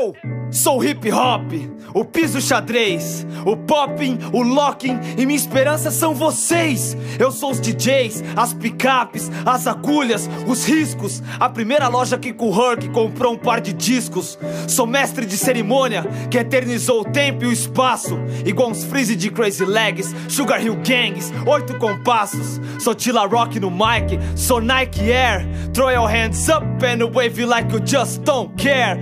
Eu sou hip hop, o piso xadrez, o popping, o locking e minha esperança são vocês. Eu sou os DJs, as picapes, as agulhas, os riscos. A primeira loja que com Herc comprou um par de discos. Sou mestre de cerimônia que eternizou o tempo e o espaço. Igual uns freeze de Crazy Legs, Sugar Hill Gangs, oito compassos. Sou Tila Rock no mic, sou Nike Air. Throw your hands up and wave like you just don't care.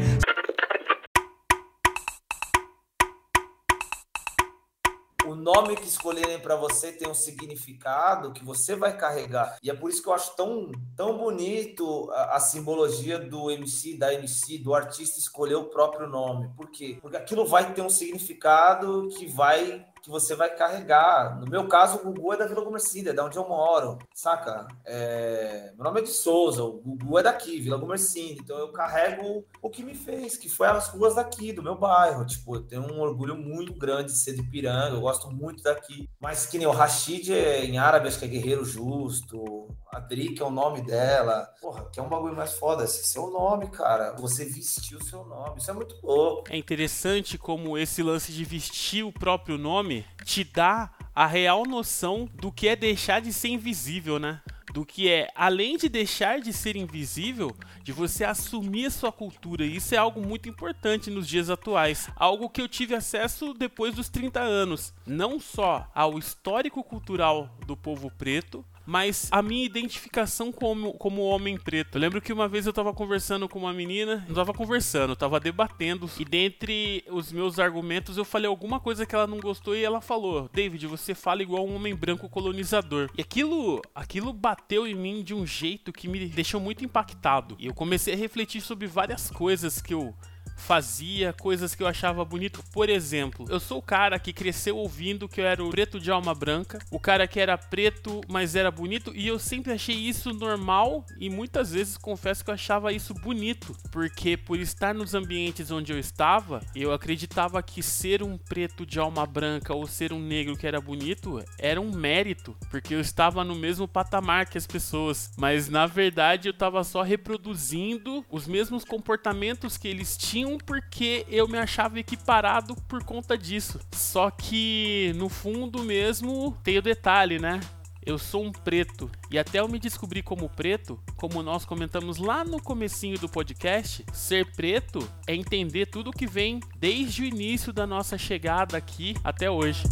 Nome que escolherem para você tem um significado que você vai carregar. E é por isso que eu acho tão, tão bonito a, a simbologia do MC, da MC, do artista escolher o próprio nome. Por quê? Porque aquilo vai ter um significado que vai que você vai carregar. No meu caso, o Gugu é da Vila Gomercida, é da onde eu moro, saca? É... Meu nome é de Souza, o Gugu é daqui, Vila Gomercida. Então eu carrego o que me fez, que foi as ruas daqui, do meu bairro. Tipo, eu tenho um orgulho muito grande de ser de Piranga, eu gosto muito daqui. Mas que nem o Rashid é, em árabe, acho que é Guerreiro Justo. A Dri, que é o nome dela. Porra, que é um bagulho mais foda. Esse é seu nome, cara. Você vestiu o seu nome. Isso é muito louco. É interessante como esse lance de vestir o próprio nome te dá a real noção do que é deixar de ser invisível, né? do que é, além de deixar de ser invisível, de você assumir a sua cultura. Isso é algo muito importante nos dias atuais. Algo que eu tive acesso depois dos 30 anos. Não só ao histórico cultural do povo preto, mas a minha identificação como, como homem preto. Eu lembro que uma vez eu tava conversando com uma menina, não tava conversando, tava debatendo, e dentre os meus argumentos eu falei alguma coisa que ela não gostou e ela falou: David, você fala igual um homem branco colonizador. E aquilo, aquilo bateu em mim de um jeito que me deixou muito impactado. E eu comecei a refletir sobre várias coisas que eu fazia, coisas que eu achava bonito. Por exemplo, eu sou o cara que cresceu ouvindo que eu era o preto de alma branca, o cara que era preto, mas era bonito, e eu sempre achei isso normal e muitas vezes confesso que eu achava isso bonito, porque por estar nos ambientes onde eu estava, eu acreditava que ser um preto de alma branca ou ser um negro que era bonito era um mérito, porque eu estava no mesmo patamar que as pessoas, mas na verdade eu estava só reproduzindo os mesmos comportamentos que eles tinham porque eu me achava equiparado por conta disso. Só que no fundo mesmo tem o detalhe, né? Eu sou um preto e até eu me descobrir como preto, como nós comentamos lá no comecinho do podcast, ser preto é entender tudo que vem desde o início da nossa chegada aqui até hoje.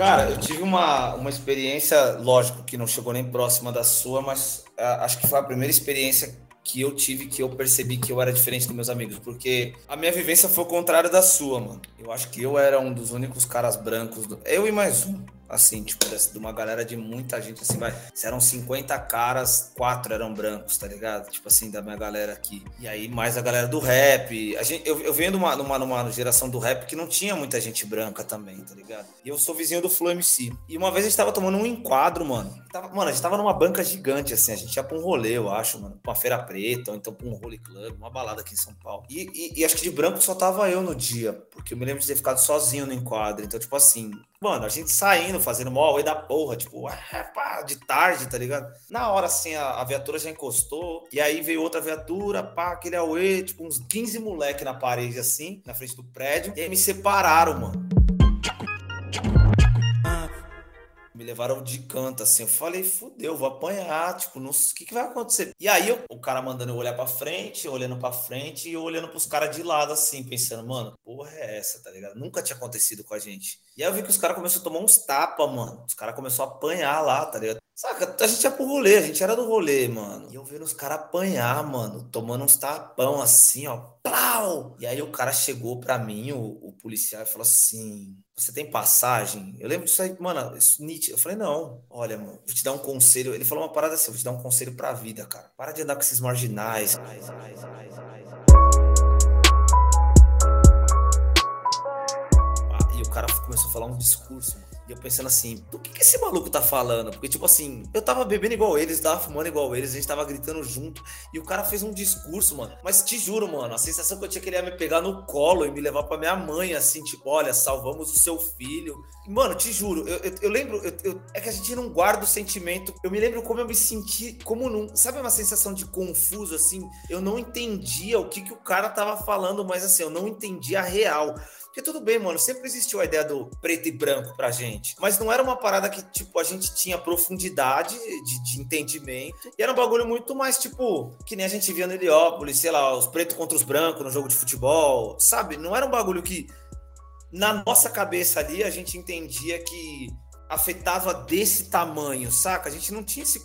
Cara, eu tive uma, uma experiência, lógico que não chegou nem próxima da sua, mas uh, acho que foi a primeira experiência que eu tive que eu percebi que eu era diferente dos meus amigos, porque a minha vivência foi o contrário da sua, mano. Eu acho que eu era um dos únicos caras brancos, do... eu e mais um assim, tipo, de uma galera de muita gente, assim, vai. Se eram 50 caras, quatro eram brancos, tá ligado? Tipo assim, da minha galera aqui. E aí, mais a galera do rap. A gente, eu, eu venho numa, numa, numa geração do rap que não tinha muita gente branca também, tá ligado? E eu sou vizinho do Flow MC. E uma vez a gente tava tomando um enquadro, mano. Tava, mano, a gente tava numa banca gigante, assim. A gente ia pra um rolê, eu acho, mano. Pra uma feira preta, ou então pra um rolê club, uma balada aqui em São Paulo. E, e, e acho que de branco só tava eu no dia, porque eu me lembro de ter ficado sozinho no enquadro. Então, tipo assim, Mano, a gente saindo, fazendo mó oi da porra, tipo, ah, pá, de tarde, tá ligado? Na hora, assim, a, a, viatura já encostou, e aí veio outra viatura, pá, aquele auê, tipo, uns 15 moleque na parede, assim, na frente do prédio, e aí me separaram, mano. Levaram de canto, assim. Eu falei, fudeu, vou apanhar, tipo, não sei o que, que vai acontecer. E aí, eu, o cara mandando eu olhar pra frente, olhando pra frente e olhando pros caras de lado, assim, pensando, mano, porra é essa, tá ligado? Nunca tinha acontecido com a gente. E aí eu vi que os caras começaram a tomar uns tapas, mano. Os caras começaram a apanhar lá, tá ligado? Saca, a gente ia pro rolê, a gente era do rolê, mano. E eu vendo os caras apanhar, mano, tomando uns tapão assim, ó, plau! E aí o cara chegou pra mim, o, o policial, e falou assim: Você tem passagem? Eu lembro disso aí, mano, isso nítido. Eu falei: Não, olha, mano, vou te dar um conselho. Ele falou uma parada assim: Vou te dar um conselho pra vida, cara. Para de andar com esses marginais. E o cara começou a falar um discurso, mano. E eu pensando assim, do que, que esse maluco tá falando? Porque, tipo assim, eu tava bebendo igual eles, tava fumando igual eles, a gente tava gritando junto. E o cara fez um discurso, mano. Mas te juro, mano, a sensação que eu tinha que ele ia me pegar no colo e me levar pra minha mãe, assim, tipo, olha, salvamos o seu filho. Mano, te juro, eu, eu, eu lembro, eu, é que a gente não guarda o sentimento. Eu me lembro como eu me senti, como não. Sabe uma sensação de confuso, assim? Eu não entendia o que, que o cara tava falando, mas assim, eu não entendia a real. Porque tudo bem, mano, sempre existiu a ideia do preto e branco pra gente. Mas não era uma parada que, tipo, a gente tinha profundidade de, de entendimento. E era um bagulho muito mais, tipo, que nem a gente via no Heliópolis, sei lá, os pretos contra os brancos no jogo de futebol, sabe? Não era um bagulho que, na nossa cabeça ali, a gente entendia que afetava desse tamanho, saca? A gente não tinha esse,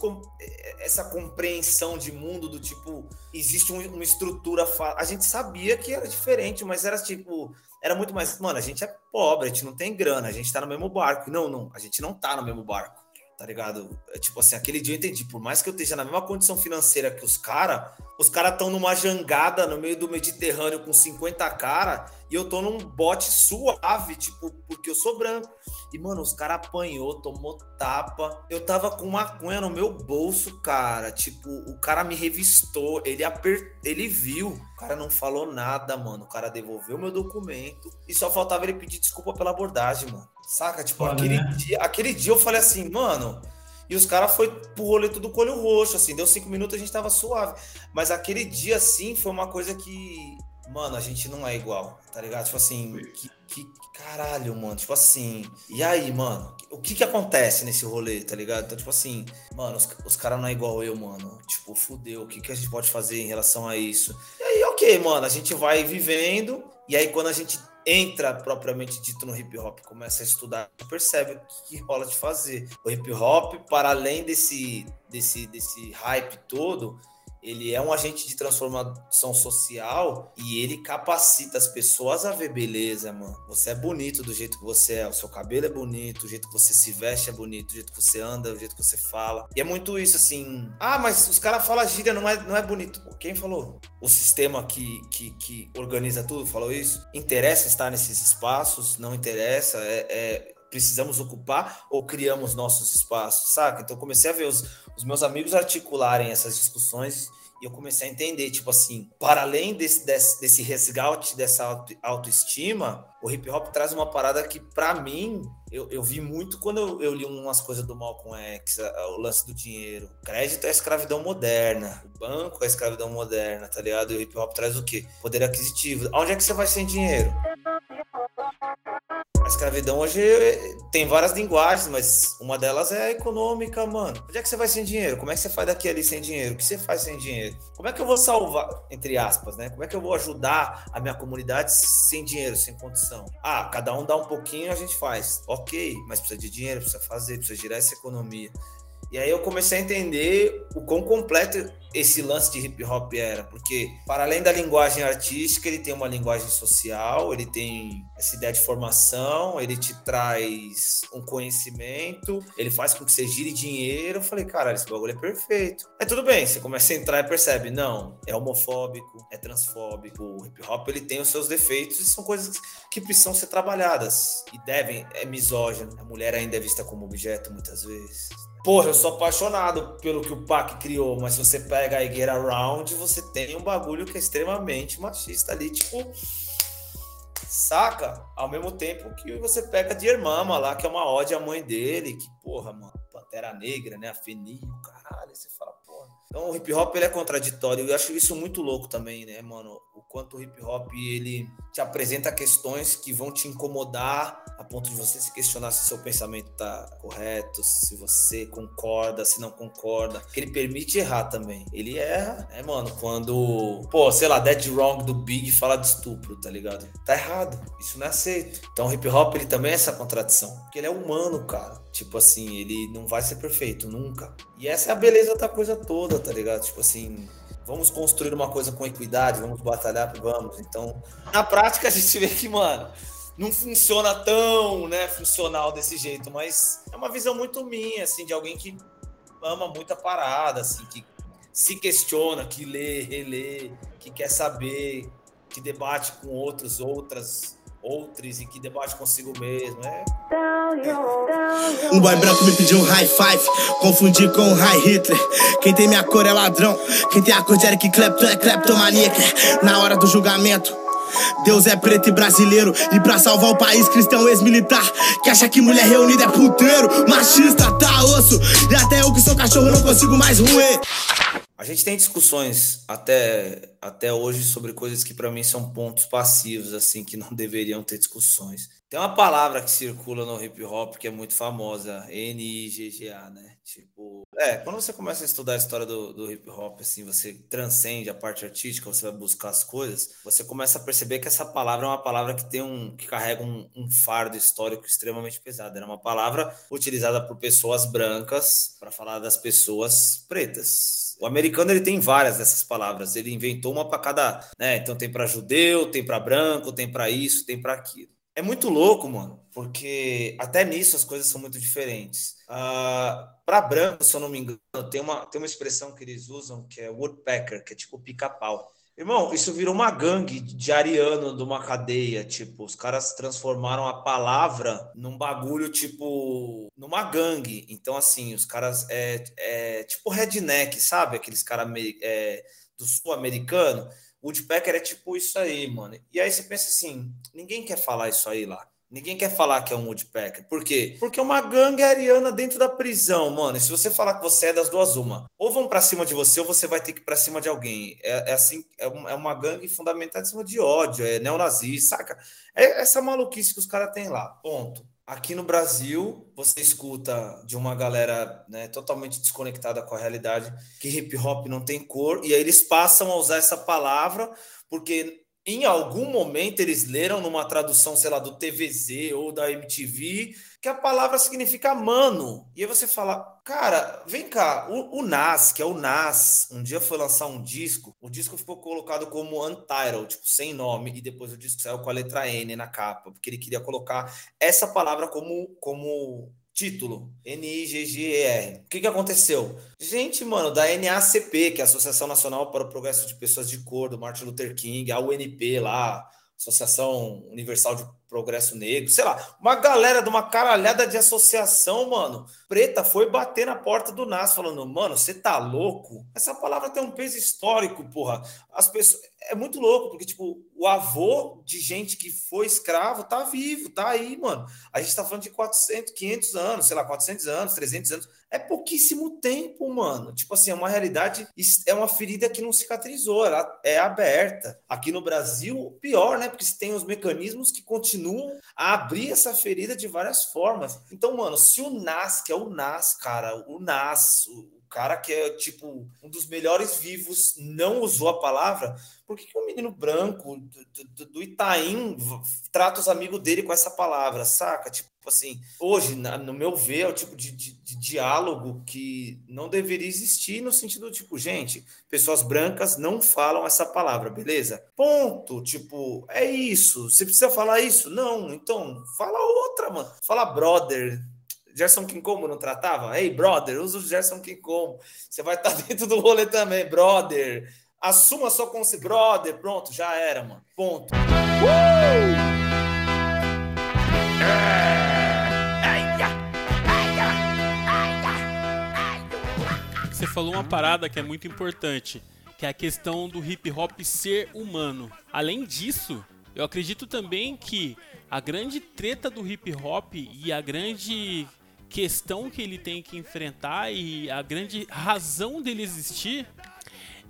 essa compreensão de mundo do tipo, existe uma estrutura. A gente sabia que era diferente, mas era tipo, era muito mais, mano, a gente é pobre, a gente não tem grana, a gente tá no mesmo barco. Não, não, a gente não tá no mesmo barco, tá ligado? É, tipo assim, aquele dia eu entendi, por mais que eu esteja na mesma condição financeira que os caras, os caras estão numa jangada no meio do Mediterrâneo com 50 cara e eu tô num bote suave, tipo, porque eu sou branco. E, mano, os caras apanhou, tomou tapa. Eu tava com maconha no meu bolso, cara. Tipo, o cara me revistou, ele aper... ele viu. O cara não falou nada, mano. O cara devolveu meu documento e só faltava ele pedir desculpa pela abordagem, mano. Saca? Tipo, Foda, aquele, né? dia, aquele dia eu falei assim, mano. E os caras foi pro rolê tudo com olho roxo, assim. Deu cinco minutos a gente tava suave. Mas aquele dia, assim, foi uma coisa que mano, a gente não é igual, tá ligado? Tipo assim, que, que caralho, mano. Tipo assim, e aí, mano? O que que acontece nesse rolê, tá ligado? Então, tipo assim, mano, os, os caras não é igual eu, mano. Tipo, fudeu, o que que a gente pode fazer em relação a isso? E aí, ok, mano, a gente vai vivendo E aí, quando a gente entra propriamente dito no hip hop, começa a estudar, percebe o que, que rola de fazer. O hip hop, para além desse, desse, desse hype todo, ele é um agente de transformação social e ele capacita as pessoas a ver beleza, mano. Você é bonito do jeito que você é, o seu cabelo é bonito, o jeito que você se veste é bonito, o jeito que você anda, o jeito que você fala. E é muito isso, assim. Ah, mas os caras falam gíria, não é, não é bonito. Quem falou? O sistema que, que, que organiza tudo falou isso? Interessa estar nesses espaços? Não interessa? é, é precisamos ocupar ou criamos nossos espaços, saca? Então comecei a ver os, os meus amigos articularem essas discussões eu comecei a entender, tipo assim, para além desse, desse, desse resgate, dessa auto, autoestima, o hip hop traz uma parada que, para mim, eu, eu, vi muito quando eu, eu, li umas coisas do Malcolm X, o lance do dinheiro. Crédito é a escravidão moderna, o banco é a escravidão moderna, tá ligado? E o hip hop traz o quê? Poder aquisitivo. Onde é que você vai sem dinheiro? A escravidão hoje tem várias linguagens, mas uma delas é econômica, mano. Onde é que você vai sem dinheiro? Como é que você faz daqui ali sem dinheiro? O que você faz sem dinheiro? Como é que eu vou salvar, entre aspas, né? Como é que eu vou ajudar a minha comunidade sem dinheiro, sem condição? Ah, cada um dá um pouquinho, a gente faz. Ok, mas precisa de dinheiro, precisa fazer, precisa girar essa economia. E aí eu comecei a entender o quão completo esse lance de hip hop era, porque para além da linguagem artística, ele tem uma linguagem social, ele tem essa ideia de formação, ele te traz um conhecimento, ele faz com que você gire dinheiro. Eu falei, cara, esse bagulho é perfeito. É tudo bem, você começa a entrar e percebe, não, é homofóbico, é transfóbico. O hip hop ele tem os seus defeitos e são coisas que precisam ser trabalhadas e devem, é misógino. A mulher ainda é vista como objeto muitas vezes Porra, eu sou apaixonado pelo que o Pac criou, mas se você pega a Get Around, você tem um bagulho que é extremamente machista ali, tipo. Saca? Ao mesmo tempo que você pega a Dear Mama lá, que é uma ode à mãe dele, que, porra, mano, Pantera Negra, né? A Fenil, caralho, você fala. Então o hip hop ele é contraditório. Eu acho isso muito louco também, né, mano? O quanto o hip hop ele te apresenta questões que vão te incomodar a ponto de você se questionar se seu pensamento tá correto, se você concorda, se não concorda. Ele permite errar também. Ele erra, é, mano, quando, pô, sei lá, Dead Wrong do Big fala de estupro, tá ligado? Tá errado. Isso não é aceito. Então o hip hop ele também é essa contradição. Porque ele é humano, cara. Tipo assim, ele não vai ser perfeito, nunca. E essa é a beleza da coisa toda, tá ligado? Tipo assim, vamos construir uma coisa com equidade, vamos batalhar, vamos. Então, na prática a gente vê que, mano, não funciona tão, né, funcional desse jeito, mas é uma visão muito minha, assim, de alguém que ama muita parada, assim, que se questiona, que lê, relê, que quer saber, que debate com outros, outras, outros e que debate consigo mesmo, é. Um boy branco me pediu um high five, confundi com um high Hitler. Quem tem minha cor é ladrão, quem tem a cor de Eric Clapton é kleptomaníaca. Na hora do julgamento, Deus é preto e brasileiro. E pra salvar o país, cristão ex-militar. Que acha que mulher reunida é puteiro. Machista, tá osso. E até eu que sou cachorro não consigo mais ruer. A gente tem discussões até, até hoje sobre coisas que para mim são pontos passivos, assim, que não deveriam ter discussões. Tem uma palavra que circula no hip hop que é muito famosa, N-I-G-G-A, né? Tipo, é, quando você começa a estudar a história do, do hip hop, assim, você transcende a parte artística, você vai buscar as coisas, você começa a perceber que essa palavra é uma palavra que tem um, que carrega um, um fardo histórico extremamente pesado. Era uma palavra utilizada por pessoas brancas para falar das pessoas pretas. O americano ele tem várias dessas palavras. Ele inventou uma para cada, né? Então tem para judeu, tem para branco, tem para isso, tem para aquilo. É muito louco, mano, porque até nisso as coisas são muito diferentes. Uh, ah, para branco, se eu não me engano, tem uma, tem uma expressão que eles usam que é woodpecker, que é tipo pica-pau. Irmão, isso virou uma gangue de ariano de uma cadeia. Tipo, os caras transformaram a palavra num bagulho, tipo, numa gangue. Então, assim, os caras é, é tipo redneck, sabe? Aqueles caras é, do sul-americano Woodpecker é tipo isso aí, mano. E aí você pensa assim, ninguém quer falar isso aí lá. Ninguém quer falar que é um Woodpecker. Por quê? Porque é uma gangue ariana dentro da prisão, mano. E se você falar que você é das duas, uma. Ou vão para cima de você, ou você vai ter que ir pra cima de alguém. É, é assim, é, é uma gangue fundamentada em cima de ódio, é neonazista, saca? É essa maluquice que os caras têm lá. Ponto. Aqui no Brasil, você escuta de uma galera né, totalmente desconectada com a realidade que hip hop não tem cor, e aí eles passam a usar essa palavra porque em algum momento eles leram numa tradução, sei lá, do TVZ ou da MTV, que a palavra significa mano. E aí você fala, cara, vem cá, o, o Nas, que é o Nas, um dia foi lançar um disco, o disco ficou colocado como Untitled, tipo, sem nome, e depois o disco saiu com a letra N na capa, porque ele queria colocar essa palavra como, como Título, N-I-G-G-E-R. O que, que aconteceu? Gente, mano, da NACP, que é a Associação Nacional para o Progresso de Pessoas de Cor, do Martin Luther King, a UNP lá, Associação Universal de Progresso Negro, sei lá, uma galera de uma caralhada de associação, mano, preta, foi bater na porta do NAS falando, mano, você tá louco? Essa palavra tem um peso histórico, porra. As pessoas é muito louco, porque, tipo, o avô de gente que foi escravo tá vivo, tá aí, mano. A gente tá falando de 400, 500 anos, sei lá, 400 anos, 300 anos. É pouquíssimo tempo, mano. Tipo assim, é uma realidade, é uma ferida que não cicatrizou, ela é aberta. Aqui no Brasil, pior, né? Porque tem os mecanismos que continuam a abrir essa ferida de várias formas. Então, mano, se o NAS, que é o NAS, cara, o NAS, o cara que é tipo um dos melhores vivos não usou a palavra, por que, que um menino branco do, do, do, Itaim trata os amigos dele com essa palavra, saca? Tipo assim, hoje, no meu ver, é o tipo de, de, de diálogo que não deveria existir no sentido tipo, gente, pessoas brancas não falam essa palavra, beleza? Ponto. Tipo, é isso. Você precisa falar isso? Não, então fala outra, mano. Fala brother Gerson King como não tratava? Ei, brother, usa o Gerson King como. Você vai estar dentro do rolê também, brother. Assuma sua consciência, brother. Pronto, já era, mano. Ponto. Uh! Você falou uma parada que é muito importante, que é a questão do hip hop ser humano. Além disso, eu acredito também que a grande treta do hip hop e a grande questão que ele tem que enfrentar e a grande razão dele existir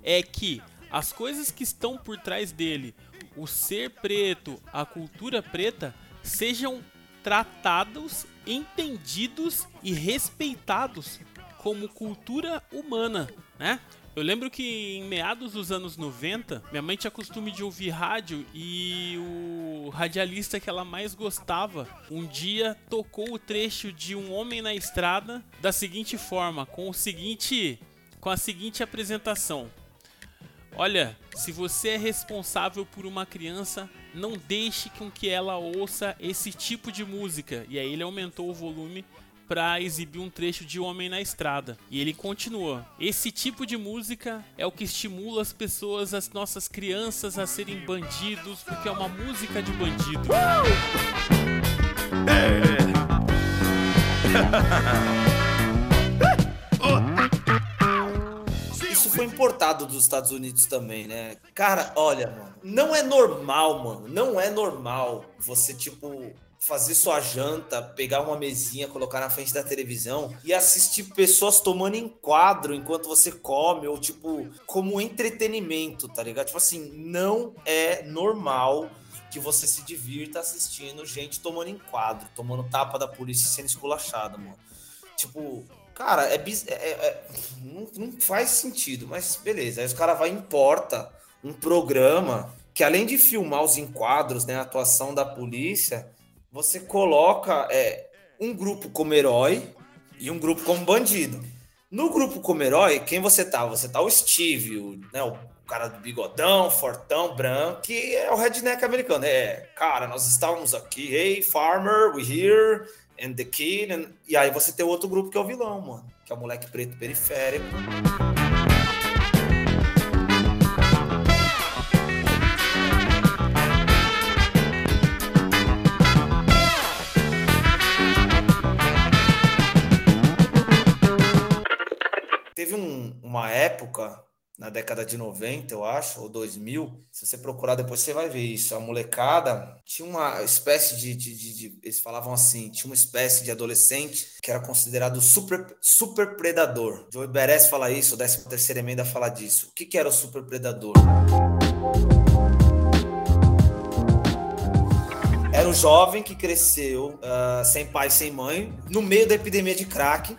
é que as coisas que estão por trás dele, o ser preto, a cultura preta, sejam tratados, entendidos e respeitados como cultura humana, né? Eu lembro que em meados dos anos 90, minha mãe tinha costume de ouvir rádio e o radialista que ela mais gostava um dia tocou o trecho de Um Homem na Estrada da seguinte forma, com o seguinte com a seguinte apresentação. Olha, se você é responsável por uma criança, não deixe com que ela ouça esse tipo de música. E aí ele aumentou o volume para exibir um trecho de Homem na Estrada. E ele continua: Esse tipo de música é o que estimula as pessoas, as nossas crianças, a serem bandidos, porque é uma música de bandido. Isso foi importado dos Estados Unidos também, né? Cara, olha, mano, não é normal, mano. Não é normal você, tipo, fazer sua janta, pegar uma mesinha, colocar na frente da televisão e assistir pessoas tomando enquadro enquanto você come, ou tipo, como entretenimento, tá ligado? Tipo assim, não é normal que você se divirta assistindo gente tomando enquadro, tomando tapa da polícia e sendo esculachada, mano. Tipo, cara, é, é, é, é não, não, faz sentido, mas beleza. Aí os caras vai importa um programa que além de filmar os enquadros, né, a atuação da polícia, você coloca é, um grupo como herói e um grupo como bandido. No grupo como herói, quem você tá? Você tá o Steve, o, né, o cara do bigodão, fortão, branco, que é o redneck americano. É, cara, nós estávamos aqui, hey, farmer, we here, and the kid. And... E aí você tem outro grupo que é o vilão, mano, que é o moleque preto periférico. Época, na década de 90, eu acho, ou 2000, se você procurar depois você vai ver isso. A molecada tinha uma espécie de, de, de, de, Eles falavam assim: tinha uma espécie de adolescente que era considerado super, super predador. Joey Beres fala isso, o 13 terceira emenda fala disso. O que, que era o super predador? Era um jovem que cresceu uh, sem pai, sem mãe, no meio da epidemia de crack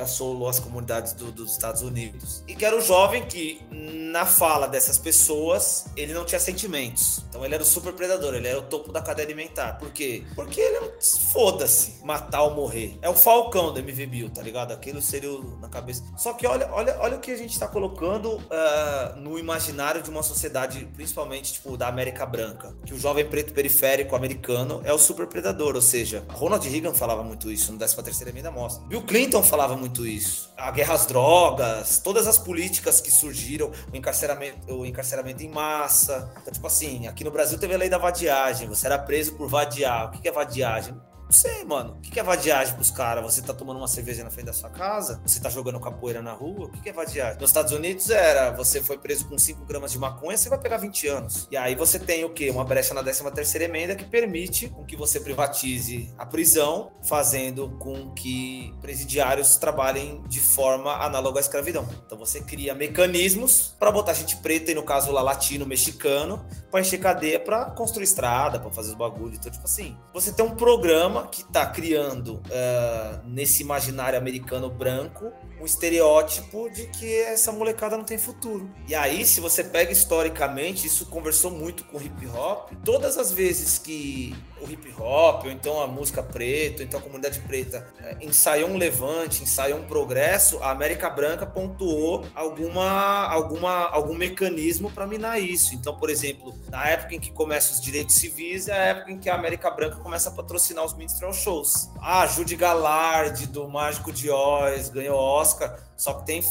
assolou as comunidades do, dos Estados Unidos. E que era o jovem que, na fala dessas pessoas, ele não tinha sentimentos. Então ele era o super predador, ele era o topo da cadeia alimentar. Por quê? Porque ele é um foda-se, matar ou morrer. É o Falcão do Bill, tá ligado? Aquilo seria o, na cabeça. Só que olha, olha, olha o que a gente tá colocando uh, no imaginário de uma sociedade, principalmente tipo da América Branca, que o jovem preto periférico americano é o super predador, ou seja, Ronald Reagan falava muito isso no 13 terceira emenda mostra. Bill Clinton falava muito isso. A guerra às drogas, todas as políticas que surgiram, o encarceramento, o encarceramento em massa. Então, tipo assim, aqui no Brasil teve a lei da vadiagem, você era preso por vadiar. O que é vadiagem? Não sei, mano. O que é vadiagem pros caras? Você tá tomando uma cerveja na frente da sua casa? Você tá jogando capoeira na rua? O que é vadiagem? Nos Estados Unidos era, você foi preso com 5 gramas de maconha, você vai pegar 20 anos. E aí você tem o quê? Uma brecha na 13 terceira emenda que permite com que você privatize a prisão, fazendo com que presidiários trabalhem de forma análoga à escravidão. Então você cria mecanismos para botar gente preta, e no caso lá latino, mexicano, para encher cadeia para construir estrada, para fazer os bagulhos. Então, tipo assim, você tem um programa que está criando uh, nesse imaginário americano branco um estereótipo de que essa molecada não tem futuro. E aí, se você pega historicamente, isso conversou muito com hip hop. Todas as vezes que o hip hop, ou então a música preta, ou então a comunidade preta é, ensaiou um levante, ensaiou um progresso, a América Branca pontuou alguma, alguma, algum mecanismo para minar isso. Então, por exemplo, na época em que começam os direitos civis, é a época em que a América Branca começa a patrocinar os minstrel shows. Ah, Judy Gallard, do Mágico de Oz, ganhou Oscar, só que tem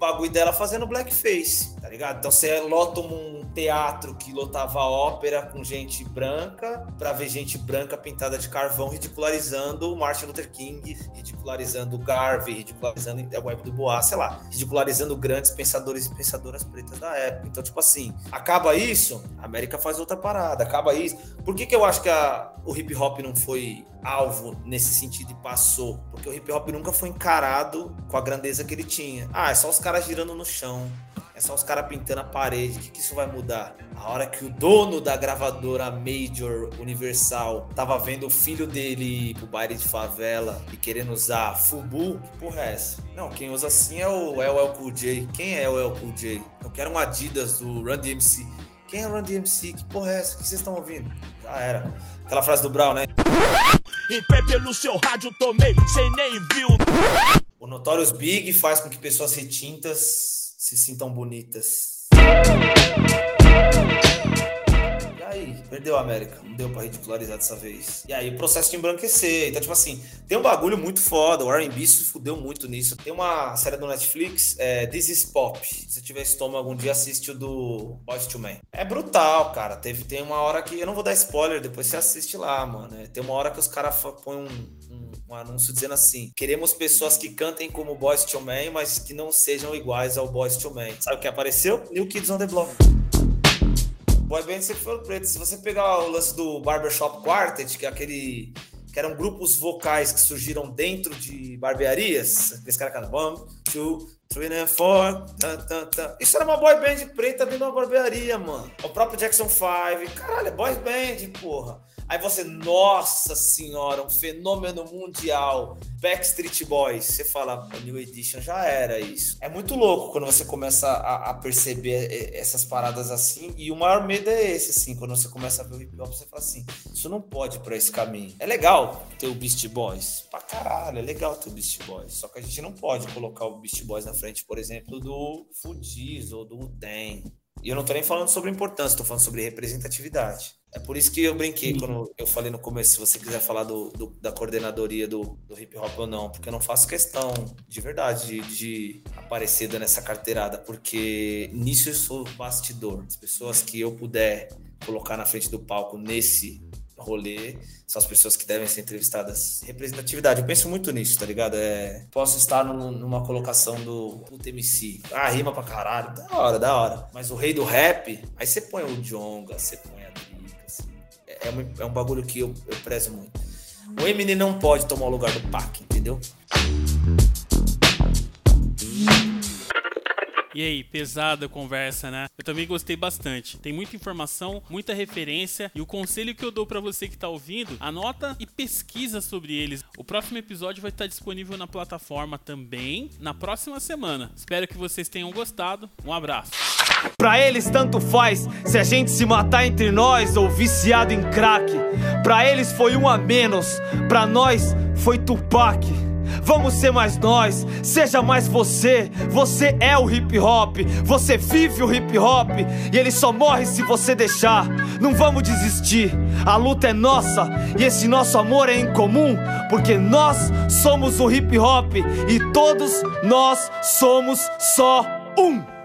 bagulho dela fazendo blackface, tá ligado? Então você lota um teatro que lotava ópera com gente branca para ver gente branca pintada de carvão ridicularizando o Martin Luther King, ridicularizando o Garvey, ridicularizando o Web do Bois, sei lá, ridicularizando grandes pensadores e pensadoras pretas da época. Então, tipo assim, acaba isso, a América faz outra parada, acaba isso. Por que, que eu acho que a, o hip hop não foi alvo nesse sentido e passou? Porque o hip hop nunca foi encarado com a grandeza que ele tinha. Ah, é só os caras girando no chão. É só os caras pintando a parede. O que, que isso vai mudar? A hora que o dono da gravadora Major Universal tava vendo o filho dele ir pro baile de favela e querendo usar Fubu, que porra é essa? Não, quem usa assim é o LL Cool J. Quem é o LL Cool J? Eu quero um Adidas do Run DMC. Quem é o Run DMC? Que porra é essa? O que vocês estão ouvindo? Já era. Aquela frase do Brown, né? Em pé pelo seu rádio tomei, sem nem viu. O Notorious Big faz com que pessoas retintas se sintam bonitas. Perdeu a América. Não deu pra ridicularizar dessa vez. E aí, processo de embranquecer. Então, tipo assim, tem um bagulho muito foda. O R&B se fudeu muito nisso. Tem uma série do Netflix, é, This is Pop. Se tiver estômago um dia, assiste o do Boys to Man. É brutal, cara. Teve, tem uma hora que... Eu não vou dar spoiler, depois você assiste lá, mano. É, tem uma hora que os caras põem um um anúncio dizendo assim: queremos pessoas que cantem como Boys to Man, mas que não sejam iguais ao Boys to Man. Sabe o que apareceu? New Kids on the Block. Boy band sempre foi preto. Se você pegar o lance do Barbershop Quartet, que é aquele que eram grupos vocais que surgiram dentro de barbearias, esse cara canta one, two, three and four, tá, tá, tá. Isso era uma boy band preta dentro de uma barbearia, mano. O próprio Jackson 5, caralho, é boy band, porra. Aí você, nossa senhora, um fenômeno mundial. Backstreet Boys, você fala, New Edition já era isso. É muito louco quando você começa a, a, perceber essas paradas assim. E o maior medo é esse, assim, quando você começa a ver o hip hop, você fala assim: isso não pode ir pra esse caminho. É legal ter o Beast Boys. Pra caralho, é legal ter o Beast Boys. Só que a gente não pode colocar o Beast Boys na frente, por exemplo, do Fudiz ou do Uten. E eu não tô nem falando sobre importância, tô falando sobre representatividade. É por isso que eu brinquei quando eu falei no começo, se você quiser falar do, do da coordenadoria do, do, hip hop ou não, porque eu não faço questão de verdade de, de aparecer dando essa carteirada, porque nisso eu sou bastidor. As pessoas que eu puder colocar na frente do palco nesse rolê são as pessoas que devem ser entrevistadas. Representatividade, eu penso muito nisso, tá ligado? É, posso estar numa colocação do MC. Ah, rima pra caralho, da hora, da hora. Mas o rei do rap, aí você põe o Jonga, você põe a Drica, assim. É, é, um, é um bagulho que eu, eu prezo muito. O Eminem não pode tomar o lugar do Pac, entendeu? E aí, pesada conversa, né? Eu também gostei bastante. Tem muita informação, muita referência e o conselho que eu dou para você que tá ouvindo, anota e pesquisa sobre eles. O próximo episódio vai estar disponível na plataforma também na próxima semana. Espero que vocês tenham gostado. Um abraço. Pra eles tanto faz se a gente se matar entre nós ou viciado em crack. Pra eles foi um a menos, pra nós foi Tupac. Vamos ser mais nós, seja mais você. Você é o hip hop, você vive o hip hop e ele só morre se você deixar. Não vamos desistir, a luta é nossa e esse nosso amor é incomum, porque nós somos o hip hop e todos nós somos só um.